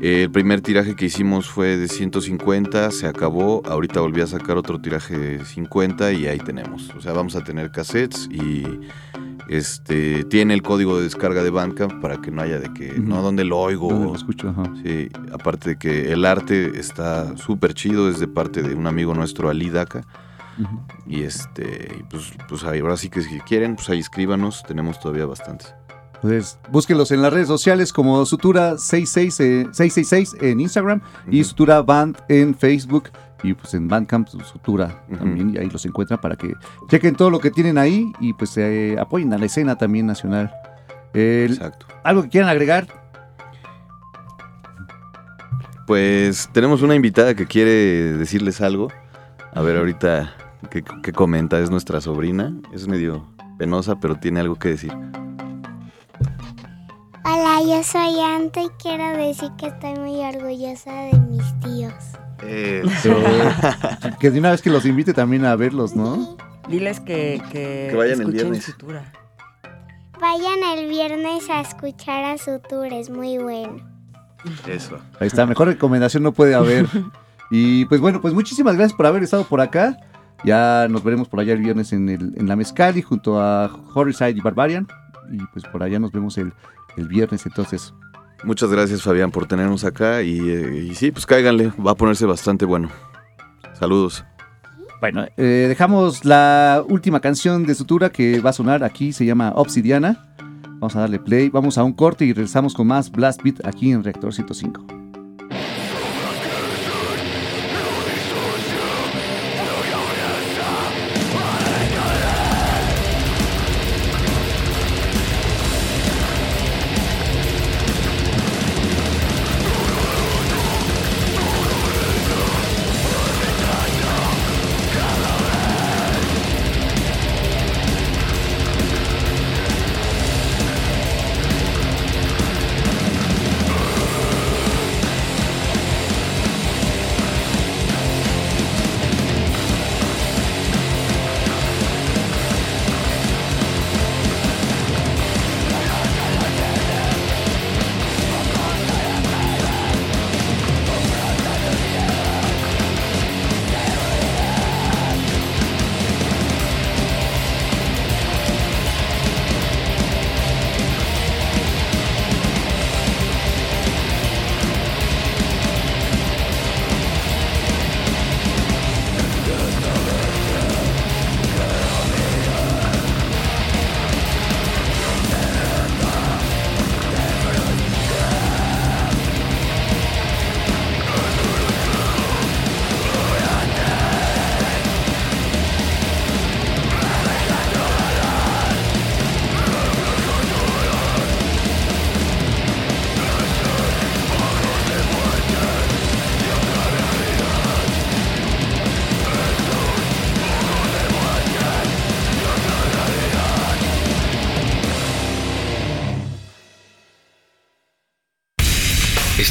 el primer tiraje que hicimos fue de 150, se acabó. Ahorita volví a sacar otro tiraje de 50 y ahí tenemos. O sea, vamos a tener cassettes y este tiene el código de descarga de Bandcamp para que no haya de que, Ujú. no, ¿dónde lo oigo? ¿Dónde lo escucho? Ajá. Sí, aparte de que el arte está súper chido, es de parte de un amigo nuestro, Ali Daca. Y este, pues, pues ahí, ahora sí que si quieren, pues ahí escríbanos, tenemos todavía bastantes. Pues búsquenlos en las redes sociales como Sutura66, eh, 666 en Instagram y. Sutura Band en Facebook y pues en Bandcamp Sutura Ujú. también y ahí los encuentran para que chequen todo lo que tienen ahí y pues eh, apoyen a la escena también nacional. Exacto. ¿Algo que quieran agregar? Pues tenemos una invitada que quiere decirles algo. A ver ahorita qué, qué comenta, es nuestra sobrina. Es medio penosa, pero tiene algo que decir. Hola, yo soy Anto y quiero decir que estoy muy orgullosa de mis tíos. que de una vez que los invite también a verlos, ¿no? Diles que, que, Que vayan el viernes. Sutura. Vayan el viernes a escuchar a su tour, es muy bueno. Eso. Ahí está, mejor recomendación no puede haber. Y pues bueno, pues muchísimas gracias por haber estado por acá. Ya nos veremos por allá el viernes en, el, en la Mezcali junto a Horricide y Barbarian. Y pues por allá nos vemos el, el viernes. Entonces, Muchas gracias, Fabián, por tenernos acá. Y, eh, y sí, pues cáiganle, va a ponerse bastante bueno. Saludos. bueno, eh, dejamos la última canción de Sutura que va a sonar aquí. Se llama Obsidiana. Vamos a darle play. Vamos a un corte y regresamos con más Blast Beat aquí en Reactor 105.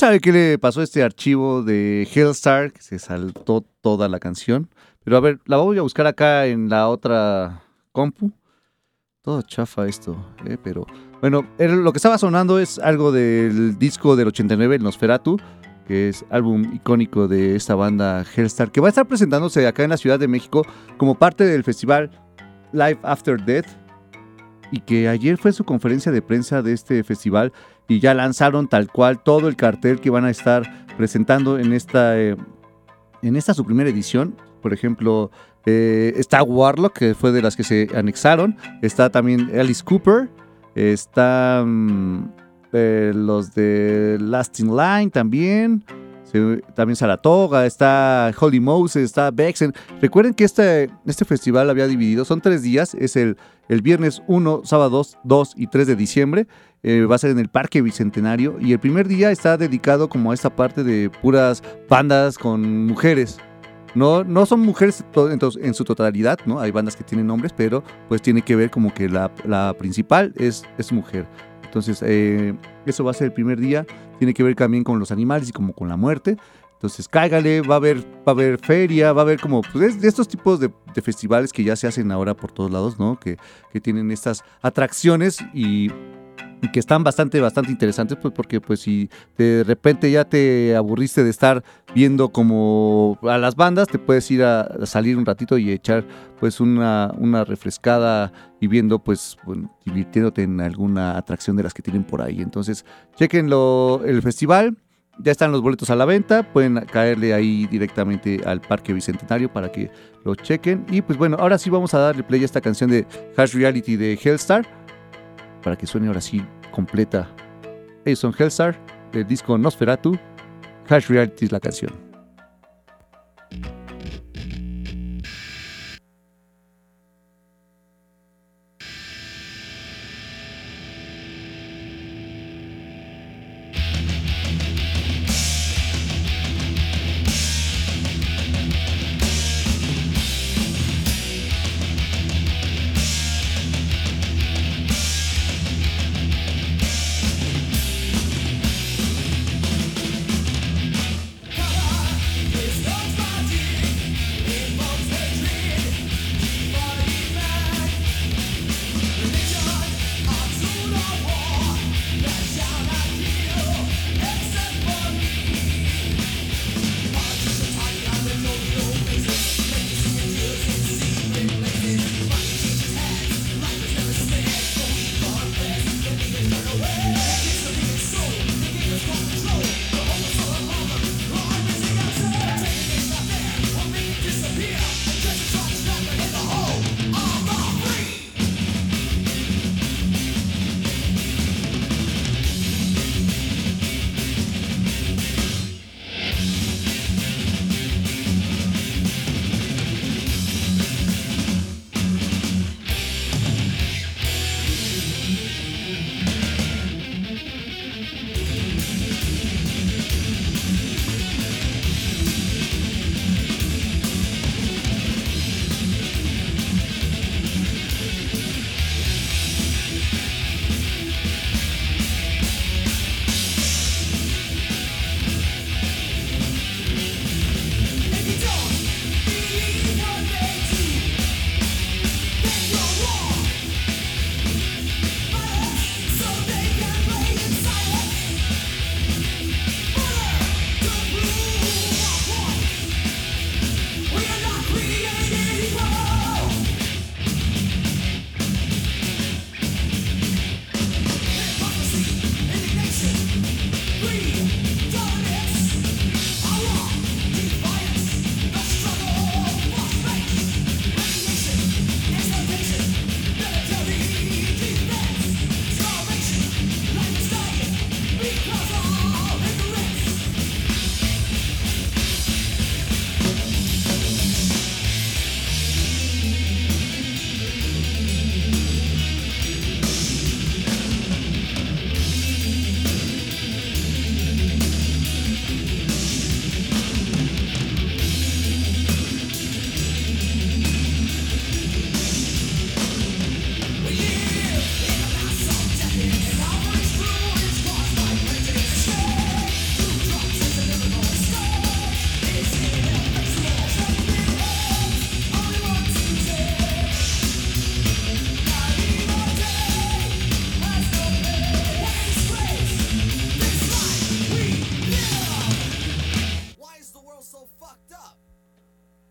Sabe qué le pasó a este archivo de Hellstar? Que se saltó toda la canción. Pero a ver, la voy a buscar acá en la otra compu. Todo chafa esto, eh, pero... Bueno, lo que estaba sonando es algo del disco del 89, el Nosferatu, que es álbum icónico de esta banda Hellstar, que va a estar presentándose acá en la Ciudad de México como parte del festival Live After Death, y que ayer fue su conferencia de prensa de este festival y ya lanzaron tal cual todo el cartel que van a estar presentando en esta, eh, en esta su primera edición. Por ejemplo, eh, está Warlock, que fue de las que se anexaron. Está también Alice Cooper. Está mm, eh, los de Last in Line también. También Saratoga, está Holy Moses, está Bexen. Recuerden que este, este festival había dividido, son tres días, es el, el viernes 1, sábado 2, 2 y 3 de diciembre. Eh, va a ser en el Parque Bicentenario y el primer día está dedicado como a esta parte de puras bandas con mujeres. No, no son mujeres en, su totalidad, ¿no? Hay bandas que tienen nombres, pero pues tiene que ver como que la, la principal es, es mujer. Entonces, eh, eso va a ser el primer día. Tiene que ver también con los animales y como con la muerte. Entonces, cáigale, va a haber, va a haber feria, va a haber como pues, es de estos tipos de, de festivales que ya se hacen ahora por todos lados, ¿no? Que, que tienen estas atracciones y, y que están bastante, bastante interesantes, pues porque pues si de repente ya te aburriste de estar viendo como a las bandas, te puedes ir a, salir un ratito y echar pues una, una refrescada y viendo pues bueno, divirtiéndote en alguna atracción de las que tienen por ahí. Entonces, chequenlo el festival. Ya están los boletos a la venta, pueden caerle ahí directamente al Parque Bicentenario para que lo chequen. Y pues bueno, ahora sí vamos a darle play a esta canción de Hash Reality de Hellstar para que suene ahora sí completa. Ellos son Hellstar del disco Nosferatu. Hash Reality es la canción.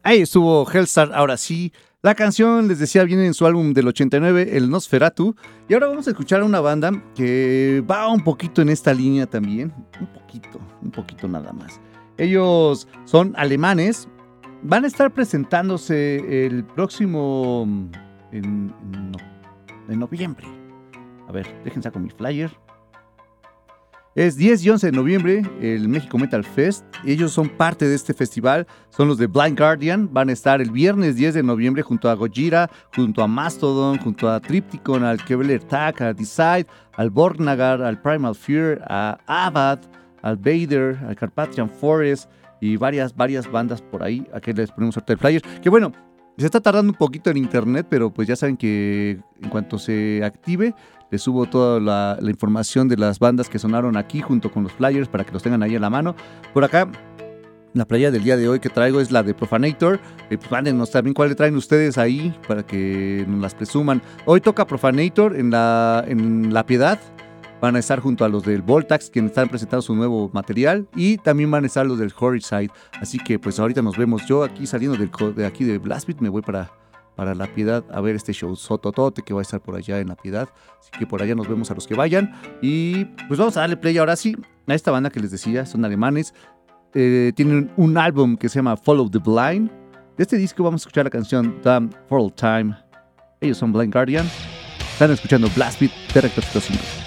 Ahí estuvo Hellstar, ahora sí. La canción, les decía, viene en su álbum del 89, el Nosferatu. Y ahora vamos a escuchar a una banda que va un poquito en esta línea también. Un poquito, un poquito nada más. Ellos son alemanes. Van a estar presentándose el próximo... En, no- en noviembre. A ver, déjense saco mi flyer. Es 10 y 11 de noviembre, el México Metal Fest. Ellos son parte de este festival. Son los de Blind Guardian. Van a estar el viernes 10 de noviembre junto a Gojira, junto a Mastodon, junto a Tripticon, al Keveler Tag, a Decide, al Borgnagar, al Primal Fear, a Abad, al Vader, al Carpathian Forest y varias, varias bandas por ahí. Aquí les ponemos ahorita el flyer. Que bueno, se está tardando un poquito en internet, pero pues ya saben que en cuanto se active, les subo toda la, información de las bandas que sonaron aquí junto con los flyers para que los tengan ahí en la mano. Por acá, la playa del día de hoy que traigo es la de Profanator. Eh, pues mándenos también cuál le traen ustedes ahí para que nos las presuman. Hoy toca Profanator en la, en la Piedad. Van a estar junto a los del Voltax, quienes están presentando su nuevo material. Y también van a estar los del Horryside. Así que pues ahorita nos vemos. Yo aquí saliendo de aquí de Blastbeat me voy para, para La Piedad a ver este show Sototote que va a estar por allá en La Piedad. Así que por allá nos vemos a los que vayan. Y pues vamos a darle play ahora sí a esta banda que les decía. Son alemanes. Eh, tienen un álbum que se llama Follow the Blind. De este disco vamos a escuchar la canción Damn for All Time. Ellos son Blind Guardian. Están escuchando Blast Beat de Rector 105.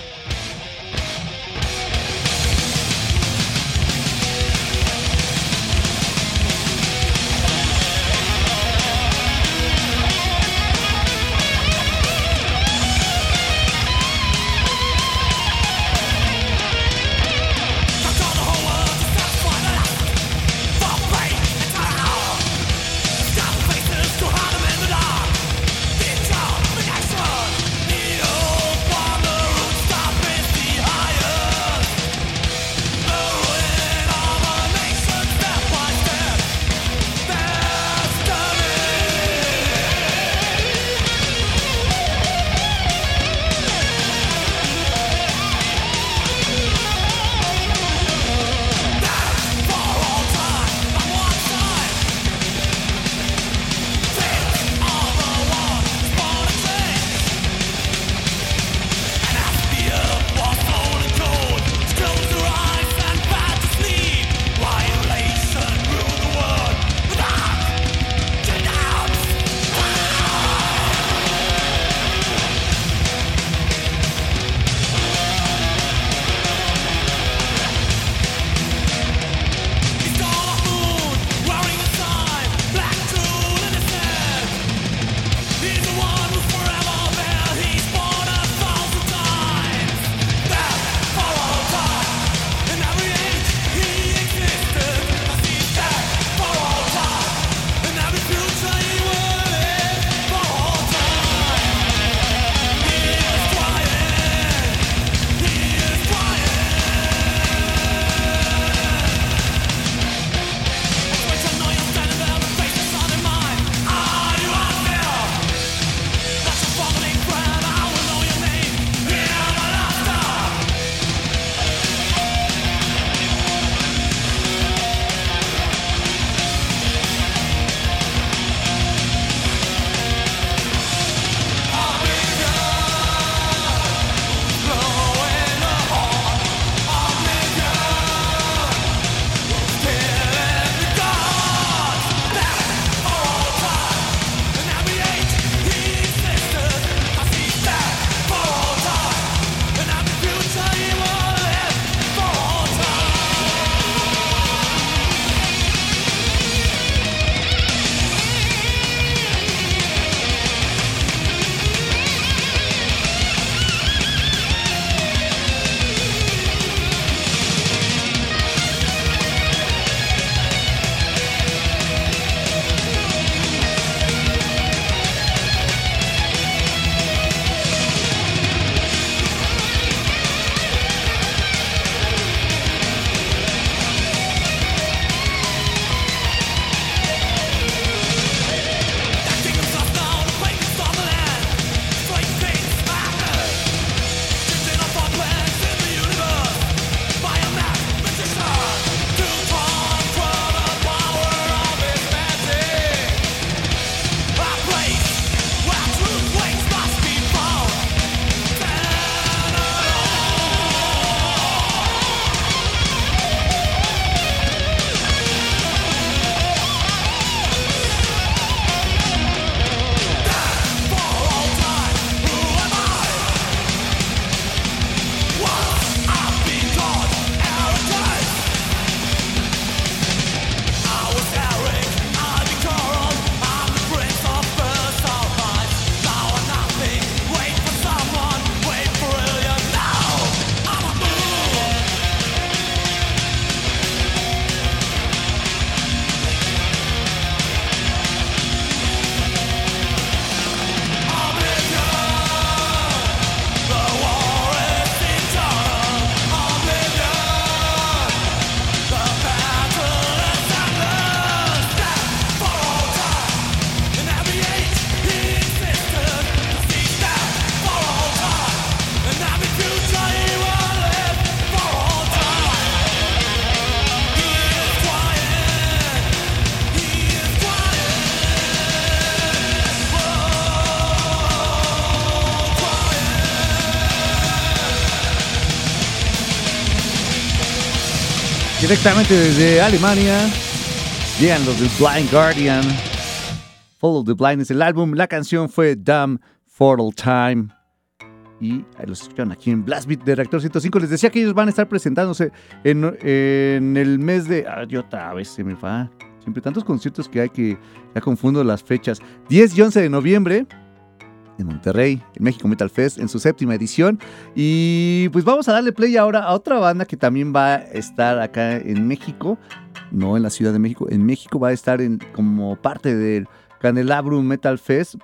Directamente desde Alemania llegan los de Blind Guardian. Follow the Blind es el álbum. La canción fue Damn Fatal Time. Y los escucharon aquí en Blast Beat de Reactor 105. Les decía que ellos van a estar presentándose en, en el mes de. Ah, yo otra vez se me va. Siempre tantos conciertos que hay que ya confundo las fechas. 10 y 11 de noviembre en Monterrey, el México Metal Fest, en su séptima edición. Y pues vamos a darle play ahora a otra banda que también va a estar acá en México, no en la Ciudad de México, en México va a estar en, como parte del Candelabrum Metal Fest.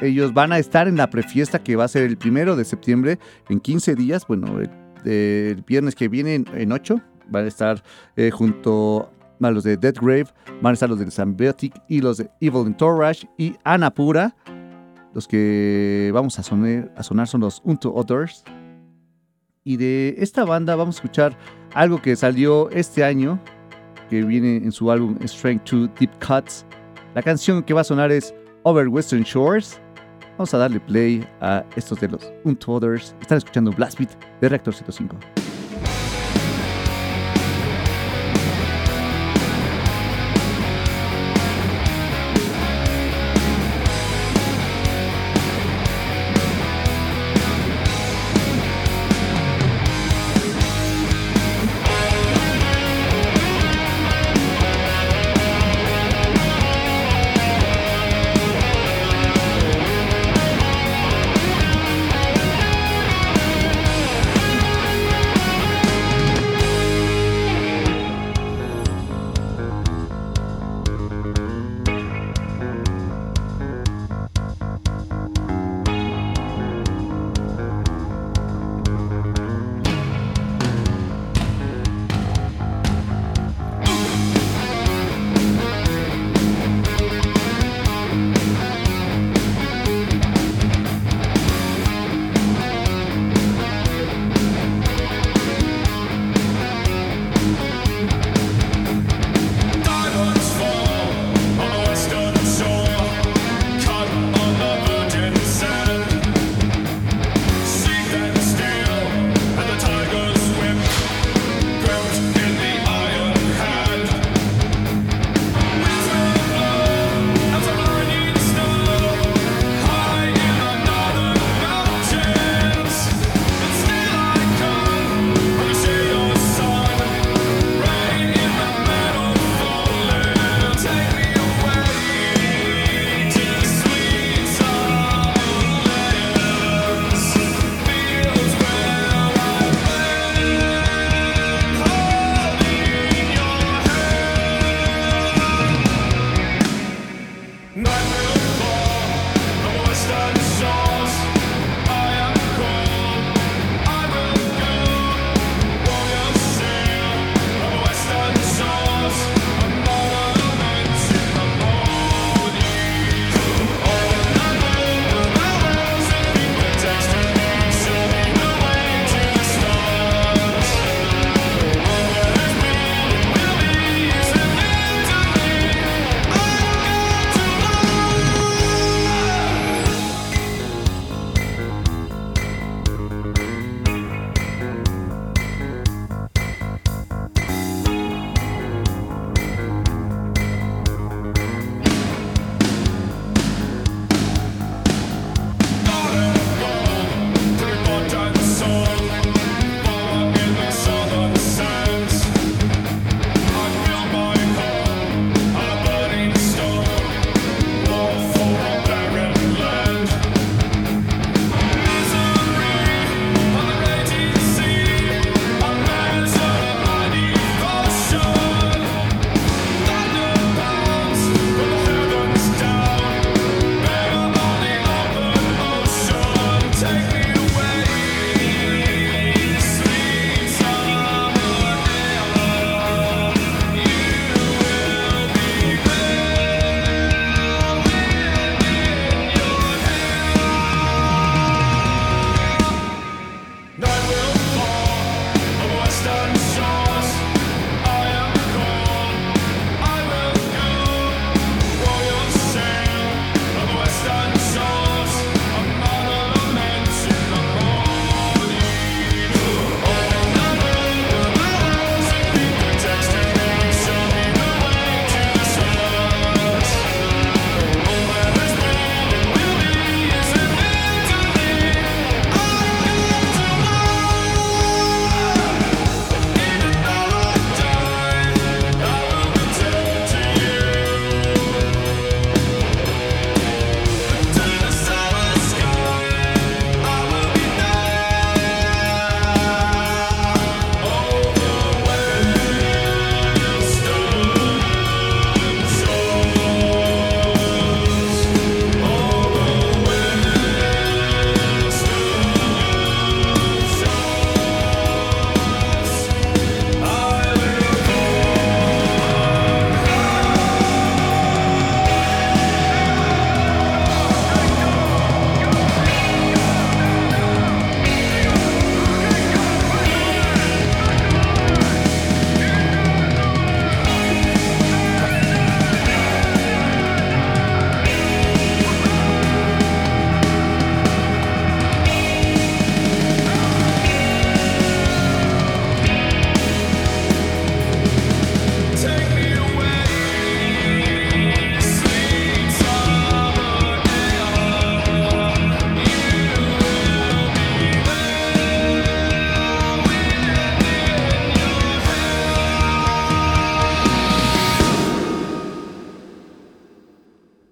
Ellos van a estar en la prefiesta que va a ser el primero de septiembre, en 15 días, bueno, el, viernes que viene en, en 8, van a estar eh, junto a los de Dead Grave, van a estar los de Symbiotic y los de Evil Entourage y Anapura. Los que vamos a sonar, son los Unto Others. Y de esta banda vamos a escuchar algo que salió este año, que viene en su álbum Strength 2 Deep Cuts. La canción que va a sonar es Over Western Shores. Vamos a darle play a estos de los Unto Others. Están escuchando Blast Beat de Reactor 105.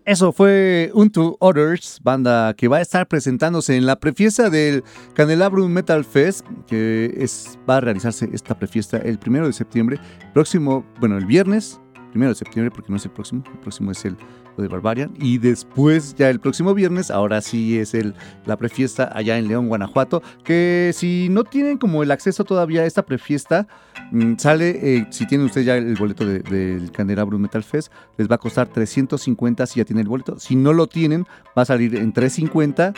Eso fue Unto Others, banda que va a estar presentándose en la prefiesta del Candelabrum Metal Fest, que es, va a realizarse esta prefiesta el primero de septiembre, próximo, bueno, el viernes, primero de septiembre, porque no es el próximo, el próximo es el de Barbarian, y después, ya el próximo viernes, ahora sí es el, la prefiesta allá en León, Guanajuato, que si no tienen como el acceso todavía a esta prefiesta, mm, sale, eh, si tienen ustedes ya el boleto de- del Candelabrum Metal Fest, les va a costar 350 si ya tienen el boleto. Si no lo tienen, va a salir en 350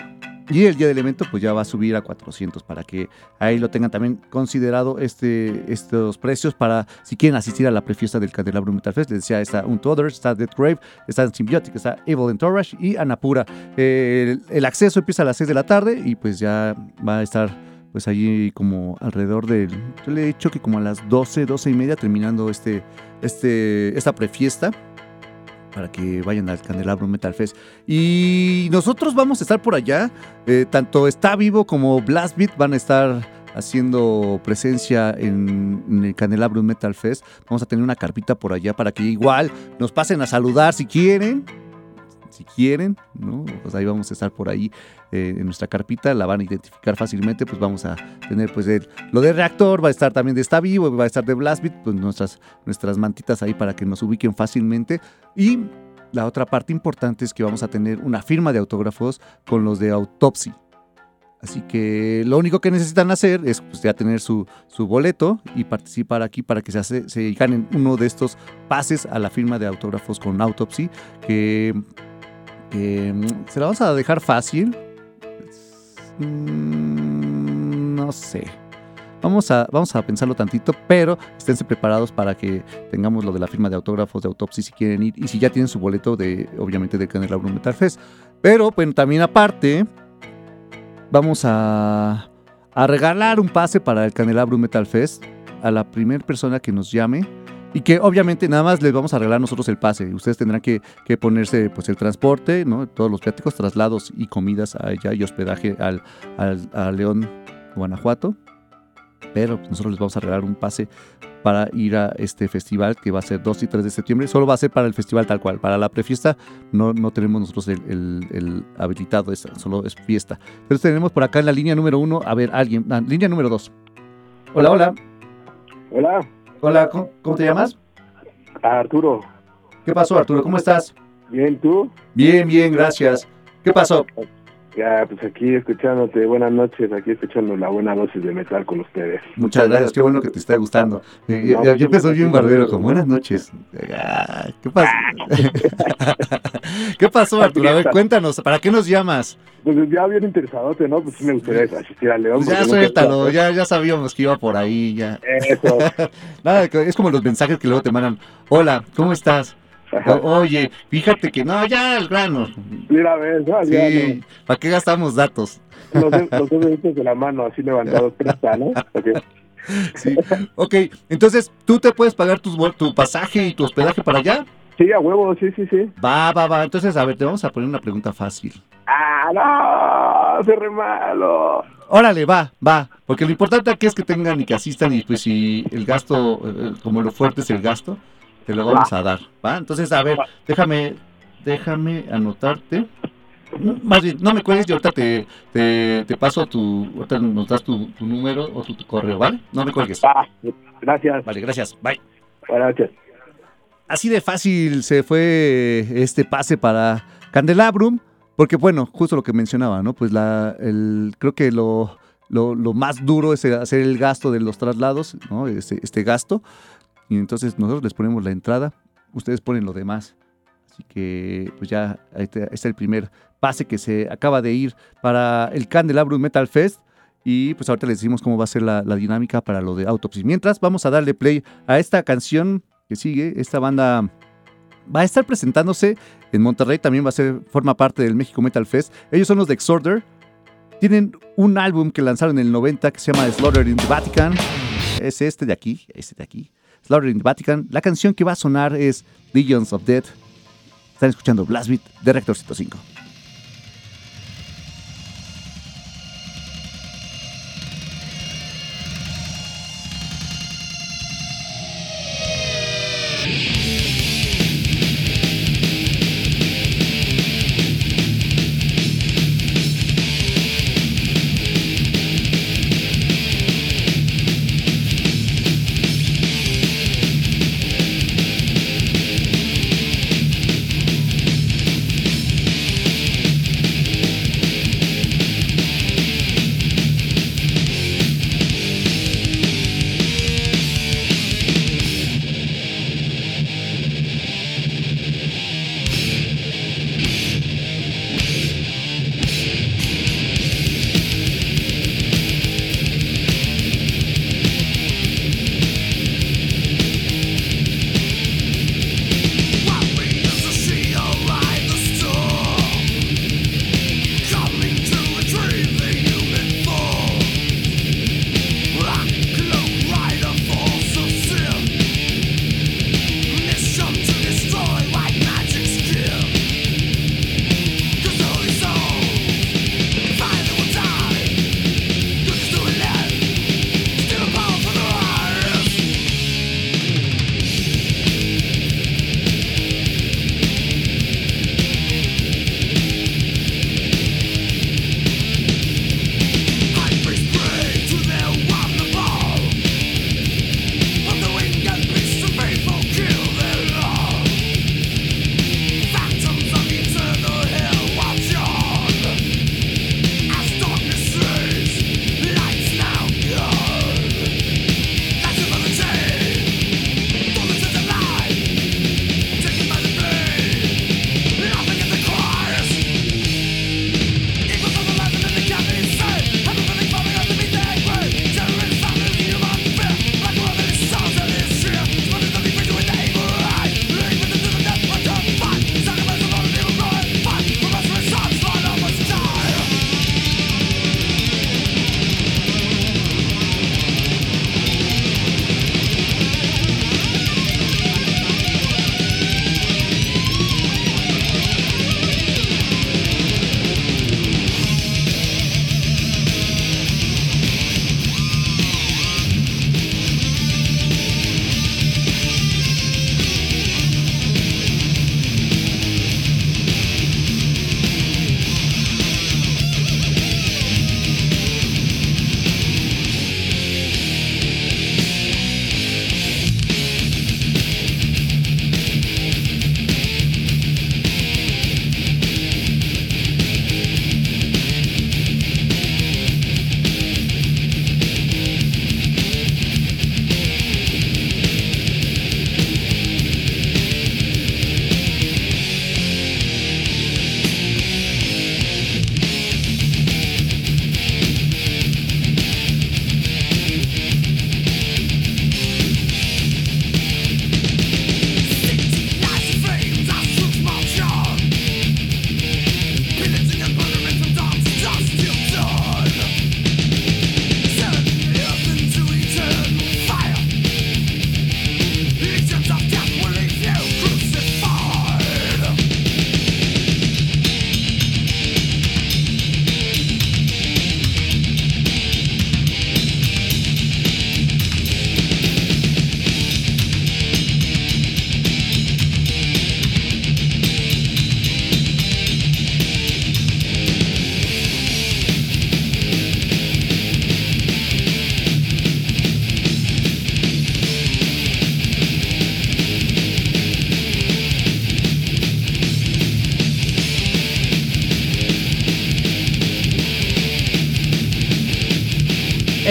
y el día del evento pues ya va a subir a 400 para que ahí lo tengan también considerado este, estos precios para si quieren asistir a la prefiesta del Candelabrum Metal Fest. Les decía, está Unto Others, está Death Grave, está Symbiotic, está Evil Entourage y Anapura. El, el acceso empieza a las 6 de la tarde y pues ya va a estar pues allí como alrededor del, yo le he dicho que como a las 12, 12 y media terminando este, este, esta prefiesta para que vayan al Candelabro Metal Fest. Y nosotros vamos a estar por allá, eh, tanto Está Vivo como Blast Beat van a estar haciendo presencia en, el Candelabro Metal Fest. Vamos a tener una carpita por allá para que igual nos pasen a saludar si quieren. Si quieren, ¿no? Pues ahí vamos a estar por ahí eh, en nuestra carpita, la van a identificar fácilmente, pues vamos a tener pues el- lo de reactor, va a estar también de Está Vivo, va a estar de Blast Beat, pues nuestras, nuestras mantitas ahí para que nos ubiquen fácilmente. Y la otra parte importante es que vamos a tener una firma de autógrafos con los de Autopsy. Así que lo único que necesitan hacer es pues, ya tener su, su boleto y participar aquí para que se, hace- se ganen uno de estos pases a la firma de autógrafos con Autopsy, que, que, mm, se la vamos a dejar fácil. Mm, no sé. Vamos a, vamos a pensarlo tantito, pero esténse preparados para que tengamos lo de la firma de autógrafos de Autopsy si quieren ir y si ya tienen su boleto de, obviamente, del Candelabro Metal Fest. Pero, bueno, también aparte, vamos a, a regalar un pase para el Candelabro Metal Fest a la primera persona que nos llame y que obviamente nada más les vamos a regalar nosotros el pase. Ustedes tendrán que, que ponerse pues el transporte, ¿no? todos los viáticos, traslados y comidas allá y hospedaje al, al- a León, Guanajuato. Pero nosotros les vamos a regalar un pase para ir a este festival que va a ser 2 y 3 de septiembre. Solo va a ser para el festival tal cual. Para la prefiesta no, no tenemos nosotros el, el- habilitado, es- solo es fiesta. Entonces tenemos por acá en la línea número uno, a ver, alguien, ah, línea número dos. Hola, hola. Hola, Hola, ¿cómo, cómo te llamas? Arturo. ¿Qué pasó, Arturo? ¿Cómo estás? Bien, ¿tú? Bien, bien, gracias. ¿Qué pasó? Ya, pues aquí escuchándote. Buenas noches, aquí escuchando la buena dosis de metal con ustedes. Muchas gracias, qué bueno que te está gustando. Eh, ya, ya empezó bien barbero, como buenas noches. Ah, ¿Qué pasó? ¿Qué pasó, Arturo? A ver, cuéntanos, ¿para qué nos llamas? Pues ya bien interesadote, ¿no? Pues sí me gustaría asistir a León. Pues ya suéltalo, ya, ya sabíamos que iba por ahí, ya. Eso. Nada, es como los mensajes que luego te mandan. Hola, ¿cómo estás? O- Oye, fíjate que no, ya al grano. Mira, ves, ¿no? Ya, Sí, ¿para qué gastamos datos? Los, dos deditos de la mano así levantados, presta, ¿no? Sí. Ok, entonces, ¿tú te puedes pagar tus tu pasaje y tu hospedaje para allá? Sí, a huevo, sí, sí, sí. Va, va, va. Entonces, a ver, te vamos a poner una pregunta fácil. ¡Ah, no! ¡Se re malo! Órale, va, va. Porque lo importante aquí es que tengan y que asistan y pues si el gasto, eh, como lo fuerte es el gasto, te lo vamos a dar, ¿va? Entonces, a ver, déjame, déjame anotarte. Más bien, no me cuelgues y ahorita te, te, te paso tu, ahorita nos das tu, tu número o tu, tu correo, ¿vale? No me cuelgues. Gracias. Vale, gracias. Bye. Buenas noches. Así de fácil se fue este pase para Candelabrum, porque bueno, justo lo que mencionaba, ¿no? Pues la, el, creo que lo, lo, lo más duro es hacer el gasto de los traslados, ¿no? Este, este gasto. Y entonces nosotros les ponemos la entrada, ustedes ponen lo demás. Así que pues ya está, ahí está el primer pase que se acaba de ir para el Candelabrum Metal Fest. Y pues ahorita les decimos cómo va a ser la, la dinámica para lo de Autopsy. Mientras vamos a darle play a esta canción que sigue. Esta banda va a estar presentándose en Monterrey, también va a ser, forma parte del México Metal Fest. Ellos son los de Exorder. Tienen un álbum que lanzaron en el 90 que se llama Slaughter in the Vatican. Es este de aquí, este de aquí. Slaughter the Vatican. La canción que va a sonar es Legions of Death. Están escuchando Blast Beat de Rector 105.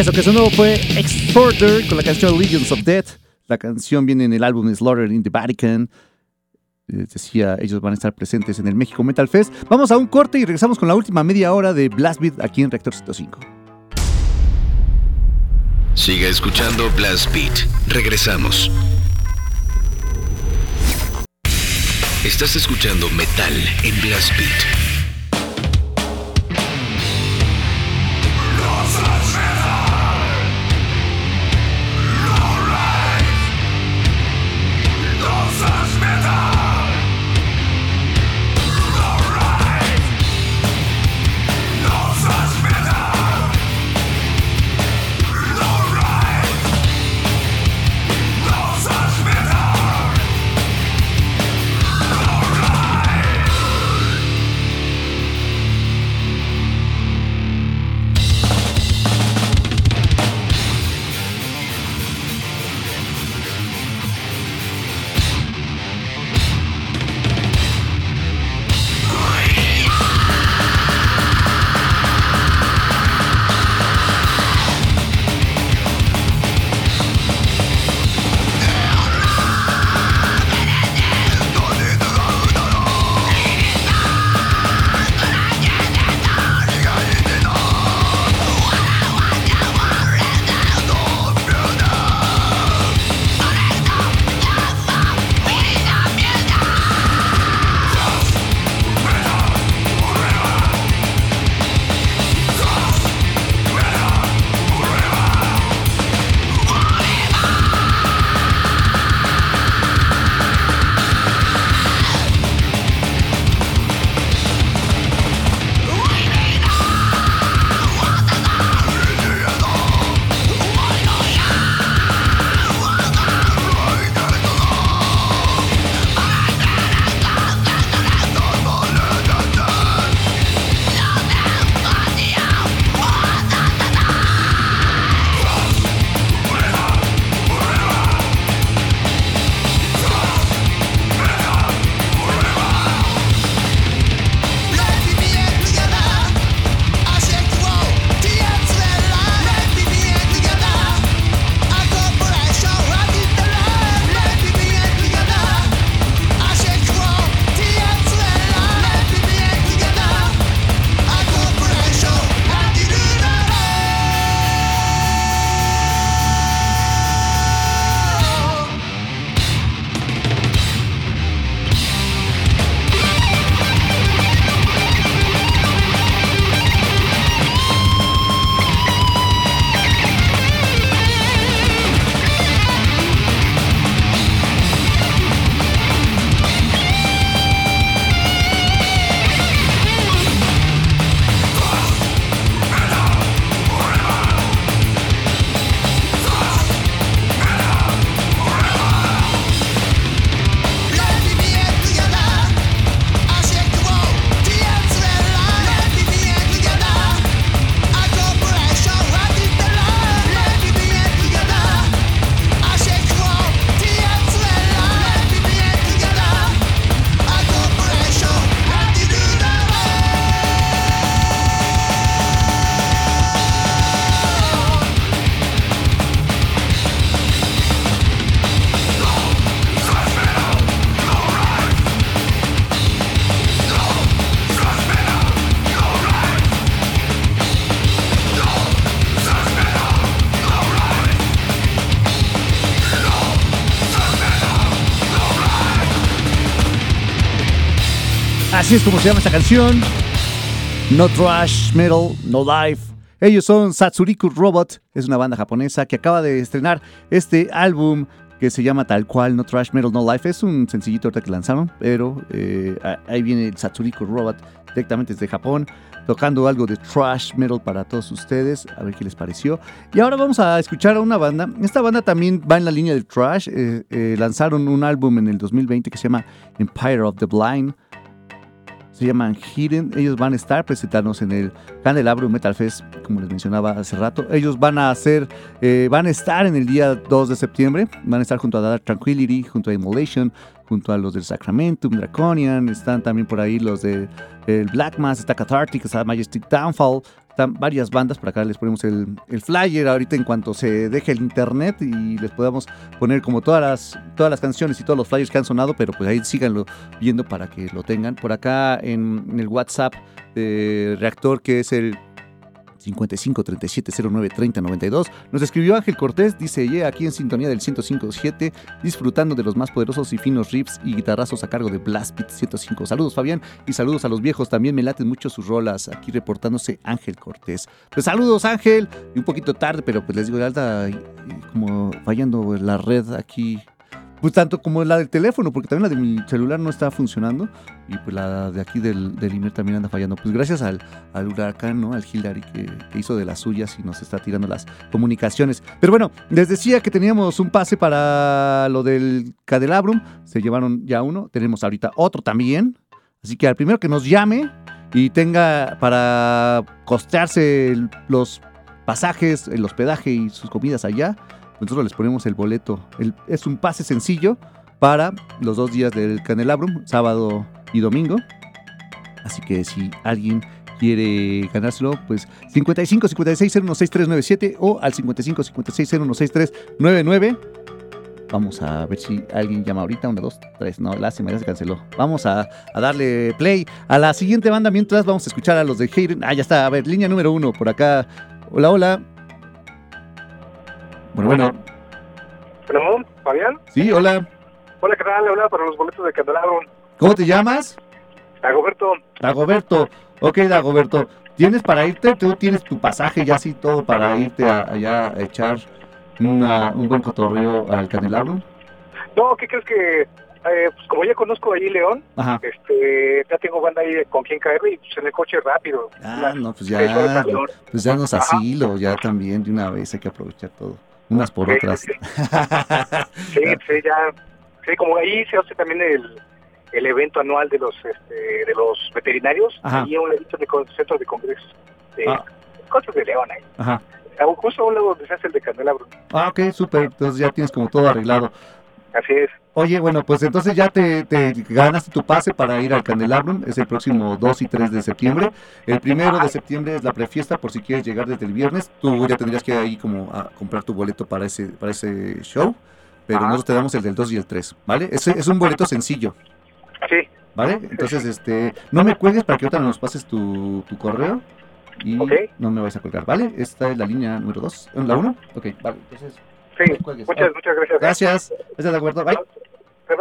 Eso que sonó fue Exporter con la canción Legions of Death. La canción viene en el álbum Slaughter in the Vatican. Les decía, ellos van a estar presentes en el México Metal Fest. Vamos a un corte y regresamos con la última media hora de Blast Beat aquí en Reactor 105. Siga escuchando Blast Beat. Regresamos. Estás escuchando Metal en Blast Beat. Así es como se llama esta canción. No Trash, Metal, No Life. Ellos son Satsuriku Robot, es una banda japonesa que acaba de estrenar este álbum que se llama tal cual No Trash, Metal, No Life. Es un sencillito ahorita que lanzaron, pero eh, ahí viene el Satsuriku Robot directamente desde Japón, tocando algo de Trash Metal para todos ustedes, a ver qué les pareció. Y ahora vamos a escuchar a una banda. Esta banda también va en la línea del Trash. eh, eh, lanzaron un álbum en el 2020 que se llama Empire of the Blind se llaman Hidden. Ellos van a estar presentándonos en el Candelabro Metal Fest, como les mencionaba hace rato. Ellos van a hacer, eh, van a estar en el día 2 de septiembre. Van a estar junto a Dark Tranquility, junto a Immolation, junto a los del Sacramentum, Draconian, están también por ahí los de el Black Mass, está Cathartic, está Majestic Downfall, están varias bandas, por acá les ponemos el, el flyer ahorita en cuanto se deje el internet y les podamos poner como todas las, todas las canciones y todos los flyers que han sonado, pero pues ahí síganlo viendo para que lo tengan. Por acá en, en el WhatsApp de Reactor, que es el 55 37 09 30 92. Nos escribió Ángel Cortés, dice, yeah, aquí en sintonía del 105.7, disfrutando de los más poderosos y finos riffs y guitarrazos a cargo de Blast Beat 105. Saludos Fabián y saludos a los viejos, también me laten mucho sus rolas, aquí reportándose Ángel Cortés. Pues saludos Ángel, y un poquito tarde, pero pues les digo, alta, como fallando la red aquí. Pues tanto como la del teléfono, porque también la de mi celular no está funcionando. Y pues la de aquí del, del IMER también anda fallando. Pues gracias al, al huracán, ¿no? Al Hillary que, hizo de las suyas y nos está tirando las comunicaciones. Pero bueno, les decía que teníamos un pase para lo del Cadelabrum. Se llevaron ya uno. Tenemos ahorita otro también. Así que al primero que nos llame y tenga para costearse los pasajes, el hospedaje y sus comidas allá, nosotros les ponemos el boleto. Es un pase sencillo para los dos días del Candelabrum, sábado y domingo. Así que si alguien quiere ganárselo, pues 55 56 016397 o al 55 56 016399. Vamos a ver si alguien llama ahorita. Una, dos, tres. No, lástima, ya se canceló. Vamos a, a darle play a la siguiente banda mientras vamos a escuchar a los de Hayden. Ah, ya está. A ver, línea número uno por acá. Hola, hola. Bueno, bueno. Bueno, Fabián. Sí, hola. Hola, ¿qué tal? Hablaba para los boletos de Candelabro. ¿Cómo te llamas? Dagoberto. Dagoberto. Ok, Dagoberto. ¿Tienes para irte? ¿Tú tienes tu pasaje ya así todo para irte a- allá a echar una- un buen cotorreo al Candelabro? No, ¿qué crees que? eh, pues como ya conozco ahí León, Ajá. este, ya tengo banda ahí con quien caer y pues en el coche rápido. Ah, no, pues ya. Pues ya nos Ajá. asilo, ya también de una vez hay que aprovechar todo. Unas por Sí, otras. sí, Sí, sí, ya. Sí, como ahí se hace también el, el evento anual de los este, de los veterinarios, Ajá. ahí a un ladito de centro de congresos de Ah. Cosas de León ahí. Ajá. Justo a un lado donde se hace el de Candelabro. Ah, ok, súper. Entonces ya tienes como todo arreglado. Así es. Oye, bueno, pues entonces ya te, te ganaste tu pase para ir al Candelabrum. Es el próximo 2 y 3 de septiembre. El primero de septiembre es la prefiesta por si quieres llegar desde el viernes. Tú ya tendrías que ir ahí como a comprar tu boleto para ese, para ese show. Pero nosotros te damos el del 2 y el 3, ¿vale? Es, es un boleto sencillo, Sí, ¿vale? Entonces, este, no me cuelgues para que ahorita nos pases tu, tu correo. Y no me vais a colgar, ¿vale? Esta es la línea número 2. ¿La 1? Ok, vale. Entonces, sí. Muchas, Ah, muchas gracias. Gracias. Gracias, de acuerdo. Bye. Bye,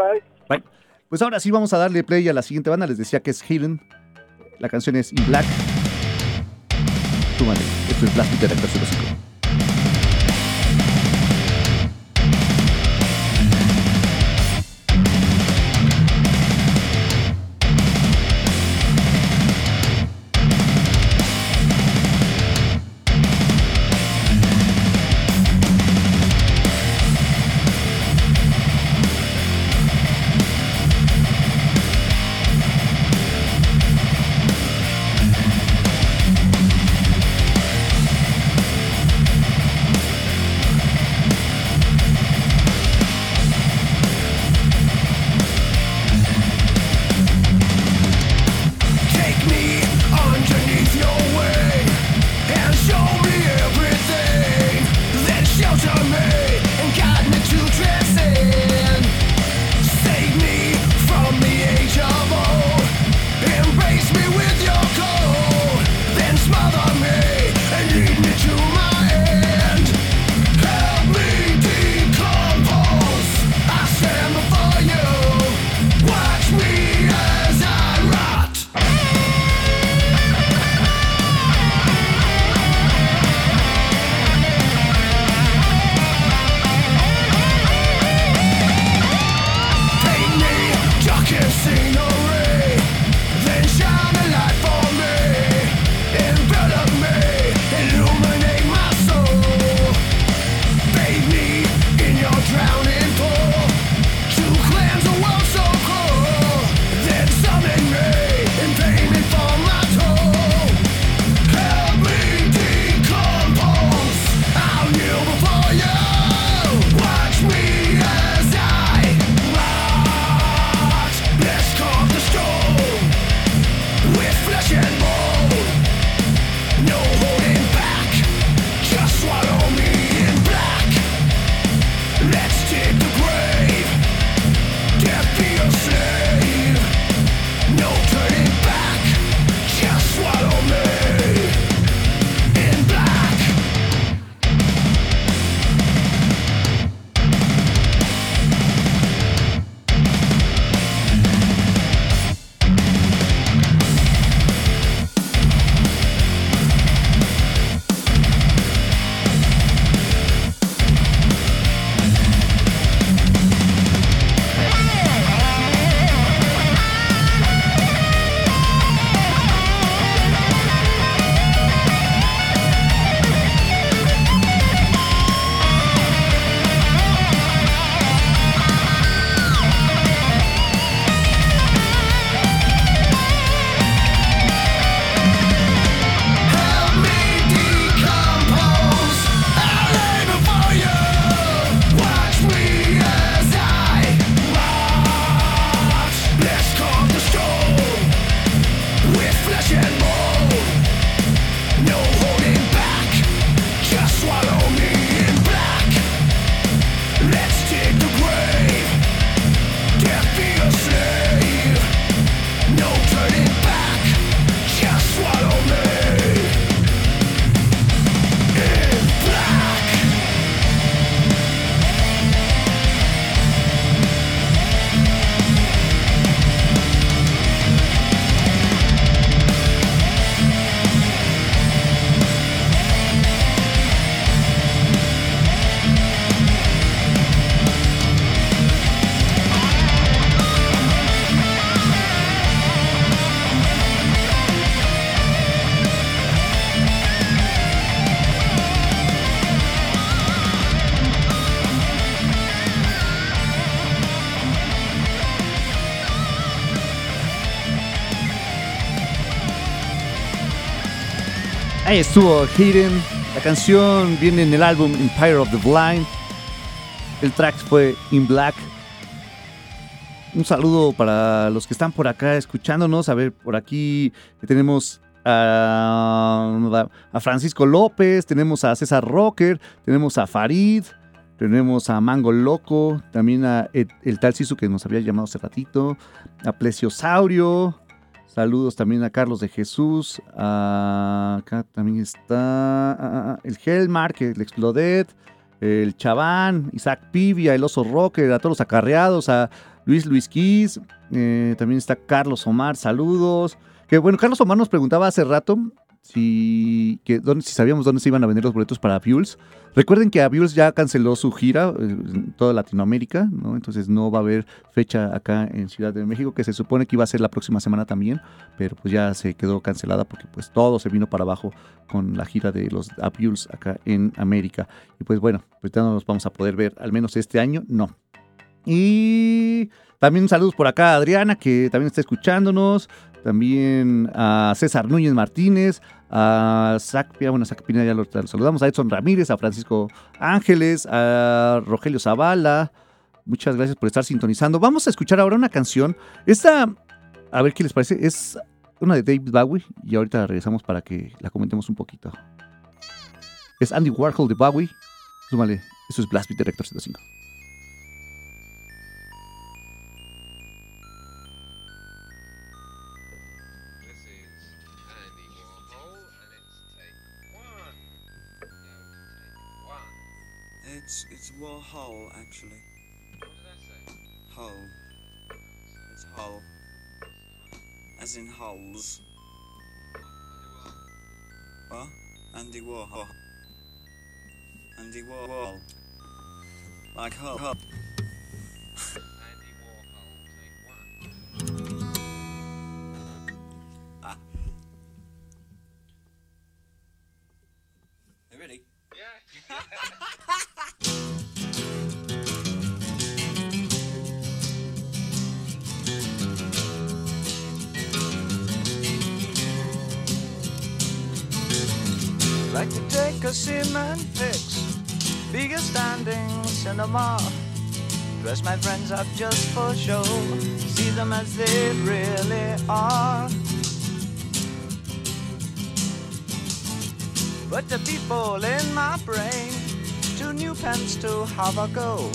bye. Pues ahora sí vamos a darle play a la siguiente banda. Les decía que es Hayden. La canción es In Black. Súmale. Esto es Beat de Rector Ahí estuvo Hidden. La canción viene en el álbum Empire of the Blind. El track fue In Black. Un saludo para los que están por acá escuchándonos. A ver, por aquí tenemos a, Francisco López, tenemos a César Rocker, tenemos a Farid, tenemos a Mango Loco, también a el, el tal Sisu que nos había llamado hace ratito, a Plesiosaurio. Saludos también a Carlos de Jesús. a- acá también está ah, el Helmark, el Explodet, el Chaván, Isaac Pivia, el Oso Rocker, a todos los acarreados, a Luis Luis Kiss. eh, también está Carlos Omar, saludos. Que bueno, Carlos Omar nos preguntaba hace rato si, que dónde, si sabíamos dónde se iban a vender los boletos para Fuels. Recuerden que Aviuls ya canceló su gira eh, en toda Latinoamérica, ¿no? Entonces no va a haber fecha acá en Ciudad de México, que se supone que iba a ser la próxima semana también, pero pues ya se quedó cancelada porque pues todo se vino para abajo con la gira de los Aviuls acá en América. Y pues bueno, pues ya no los vamos a poder ver, al menos este año, no. Y también saludos por acá a Adriana, que también está escuchándonos. También a César Núñez Martínez, a Zach, Pia- bueno, Zach Pineda ya lo, saludamos, a Edson Ramírez, a Francisco Ángeles, a Rogelio Zavala. Muchas gracias por estar sintonizando. Vamos a escuchar ahora una canción. Esta, a ver qué les parece, es una de David Bowie y ahorita regresamos para que la comentemos un poquito. Es Andy Warhol de Bowie. Súmale, eso es Blast Beat Director 105. Hull. As in holes. What? Andy Warhol. Andy Warhol. Like Hull. Hull. Like to take a cement fix, a standing cinema. Dress my friends up just for show, see them as they really are. Put the people in my brain, two new pens to have a go.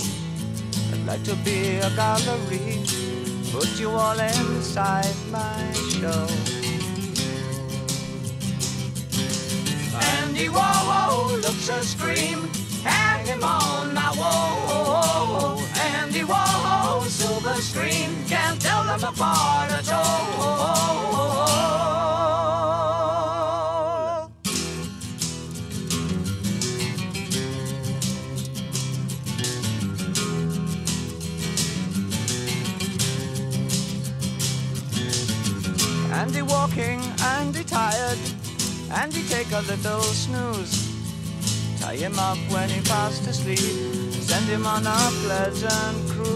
I'd like to be a gallery, put you all inside my show. Andy Warhol looks a scream, hang him on my wall. Andy Warhol, silver screen, can't tell them apart at all. Andy walking, Andy tired, Andy take a little snooze. Tie him up when he fast asleep, send him on a pleasant cruise.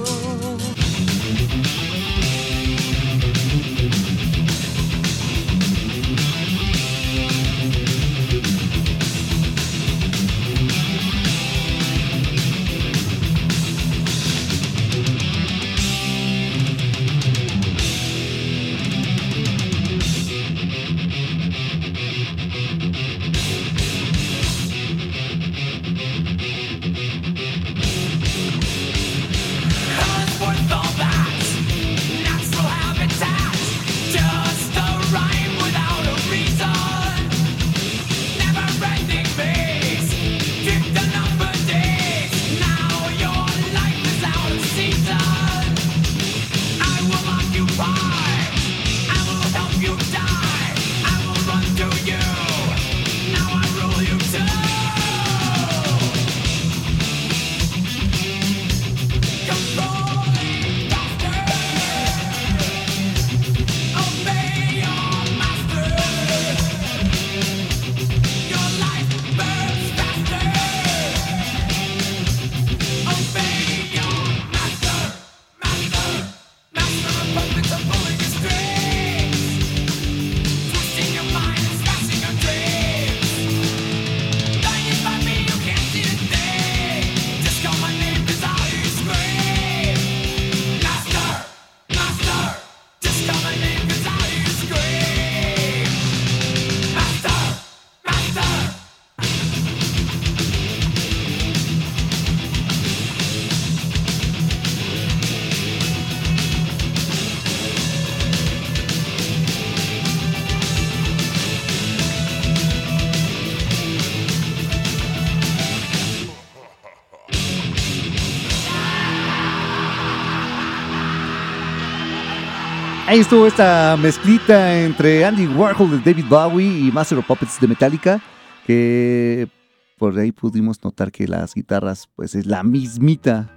Ahí estuvo esta mezclita entre Andy Warhol de David Bowie y Master of Puppets de Metallica, que por ahí pudimos notar que las guitarras, pues es la mismita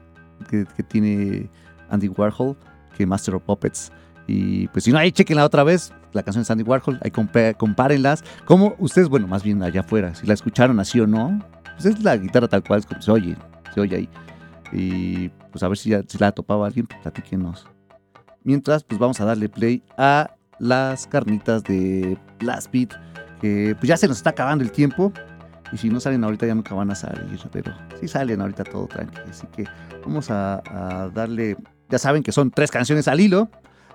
que, tiene Andy Warhol que Master of Puppets. Y pues si no, ahí chequenla otra vez, la canción de Andy Warhol, ahí compárenlas. Como ustedes, bueno, más bien allá afuera, si la escucharon así o no, pues es la guitarra tal cual, es como se oye, se oye ahí. Y pues a ver si, ya, si la topaba alguien, pues platíquenos. Mientras, pues vamos a darle play a las carnitas de Blast Beat, que pues ya se nos está acabando el tiempo. Y si no salen ahorita ya nunca van a salir, pero sí salen ahorita todo tranquilo. Así que vamos a, a darle, ya saben que son tres canciones al hilo.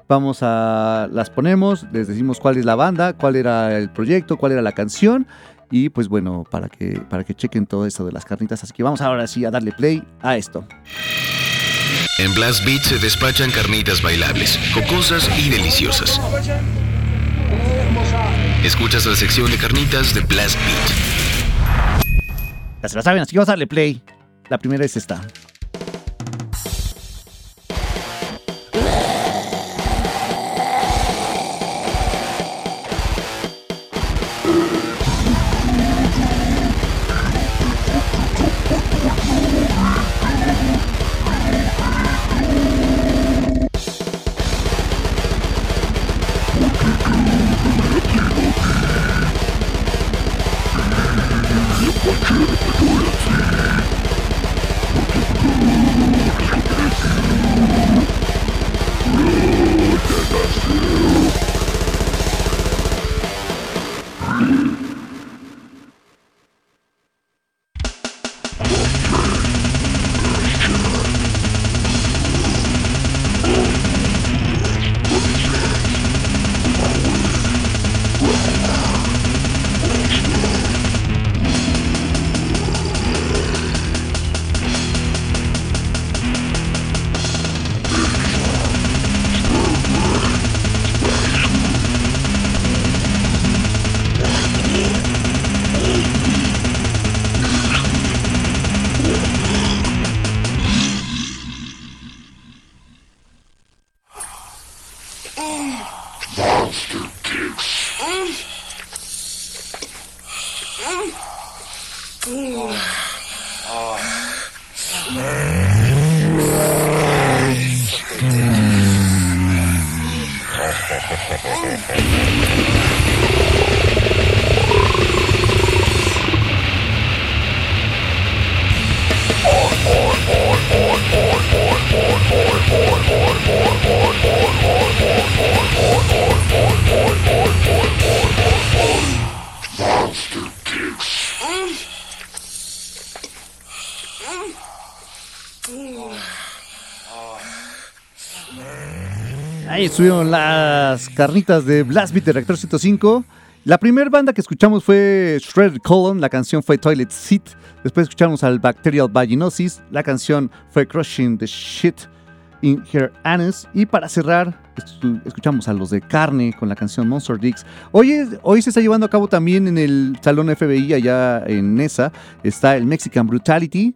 Vamos a, las ponemos, les decimos cuál es la banda, cuál era el proyecto, cuál era la canción. Y pues bueno, para que, para que chequen todo esto de las carnitas. Así que vamos ahora sí a darle play a esto. En Blast Beat se despachan carnitas bailables, jocosas y deliciosas. Escuchas la sección de carnitas de Blast Beat. Ya se la saben, así que vamos a darle play. La primera es esta. Estuvieron las carnitas de Blast Beat de Reactor 105. La primera banda que escuchamos fue Shredded Colon, la canción fue Toilet Seat. Después escuchamos al Bacterial Vaginosis, la canción fue Crushing the Shit in Her Anus. Y para cerrar, escuchamos a los de Carne con la canción Monster Dicks. Hoy, hoy se está llevando a cabo también en el Salón FBI allá en Nesa, está el Mexican Brutality.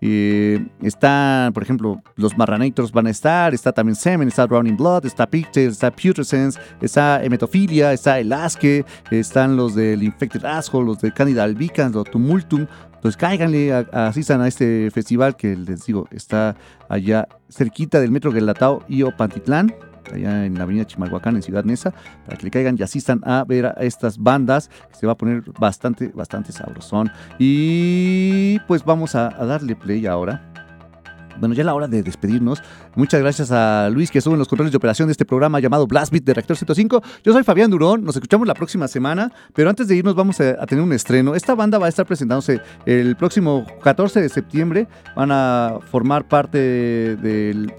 Eh, están, por ejemplo, los Marranators van a estar, está también Semen, está Drowning Blood, está Pigtail, está Putrescence, está Emetofilia, está El Asque, están los del Infected Asshole, los de Candida albicans, los Tumultum. Entonces cáiganle, a- asistan a este festival que les digo, está allá cerquita del Metro Guelatao y Pantitlán, allá en la avenida Chimalhuacán, en Ciudad Neza, para que le caigan y asistan a ver a estas bandas, que se va a poner bastante, bastante sabrosón. Y pues vamos a, darle play ahora. Bueno, ya es la hora de despedirnos. Muchas gracias a Luis que estuvo en los controles de operación de este programa llamado Blast Beat de Reactor 105. Yo soy Fabián Durón, nos escuchamos la próxima semana, pero antes de irnos vamos a tener un estreno. Esta banda va a estar presentándose el próximo 14 de septiembre. Van a formar parte del...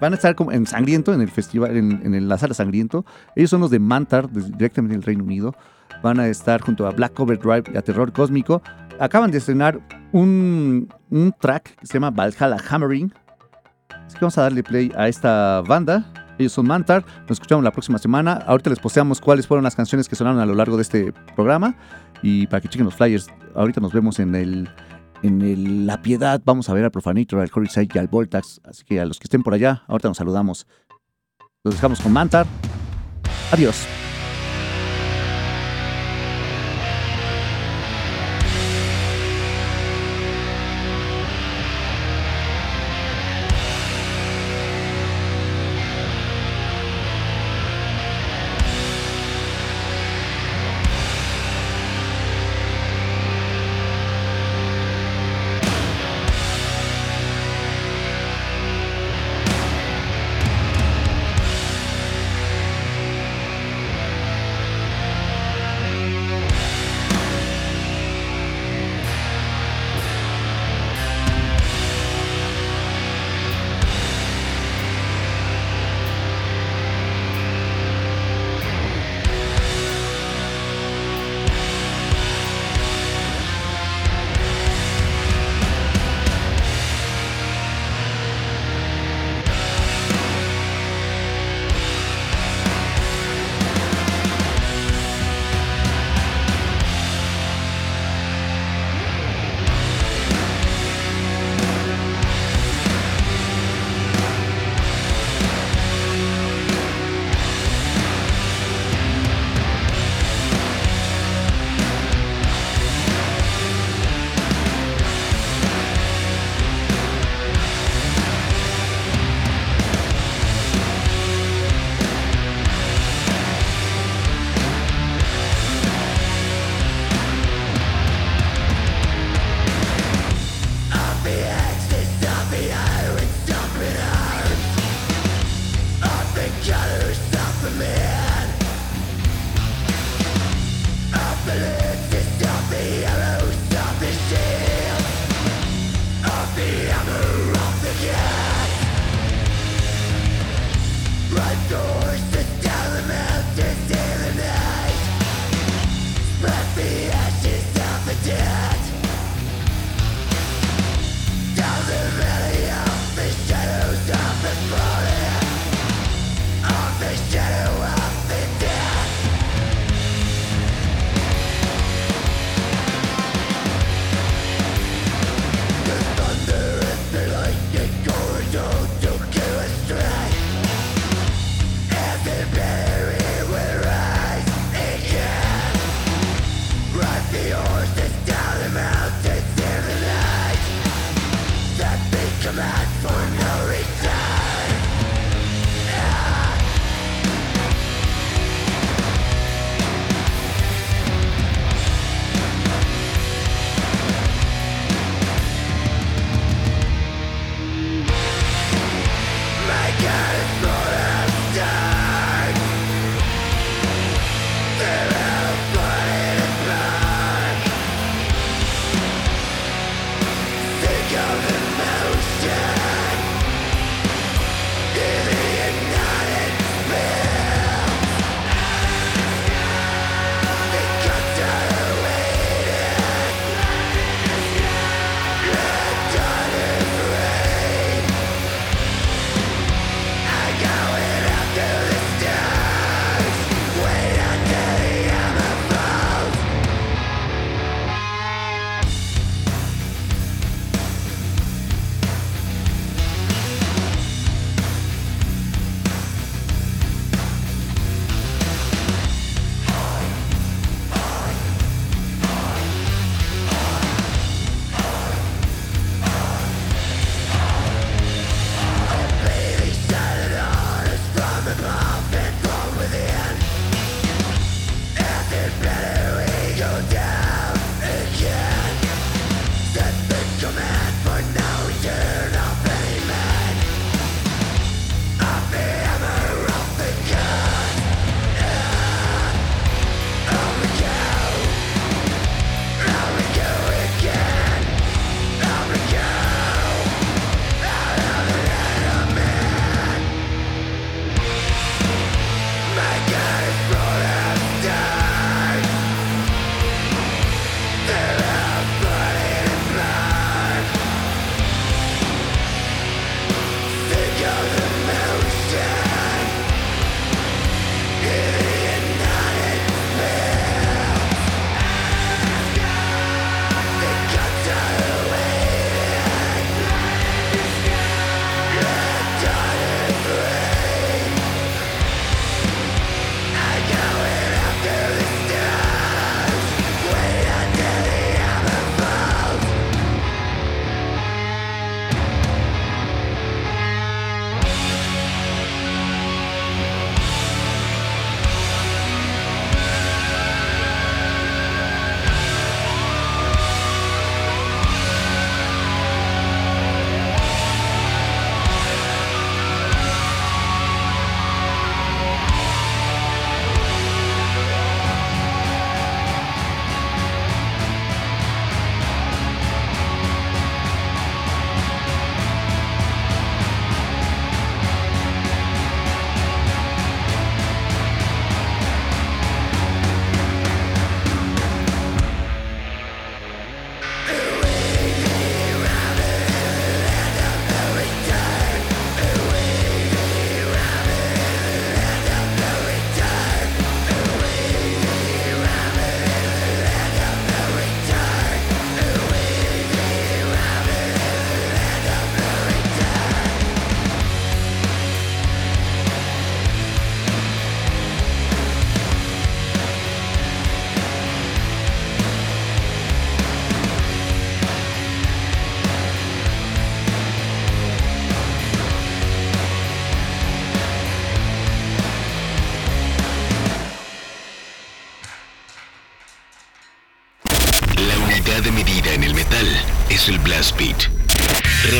van a estar como en Sangriento, en el festival, en, la sala Sangriento. Ellos son los de Mantar, directamente del Reino Unido. Van a estar junto a Black Cover Drive y a Terror Cósmico. Acaban de estrenar un, un track que se llama Valhalla Hammering. Así que vamos a darle play a esta banda. Ellos son Mantar. Nos escuchamos la próxima semana. Ahorita les posteamos cuáles fueron las canciones que sonaron a lo largo de este programa. Y para que chequen los flyers, ahorita nos vemos en el. En La Piedad vamos a ver al Profanator, al Horizon y al Voltax. Así que a los que estén por allá, ahorita nos saludamos. Los dejamos con Mantar. Adiós.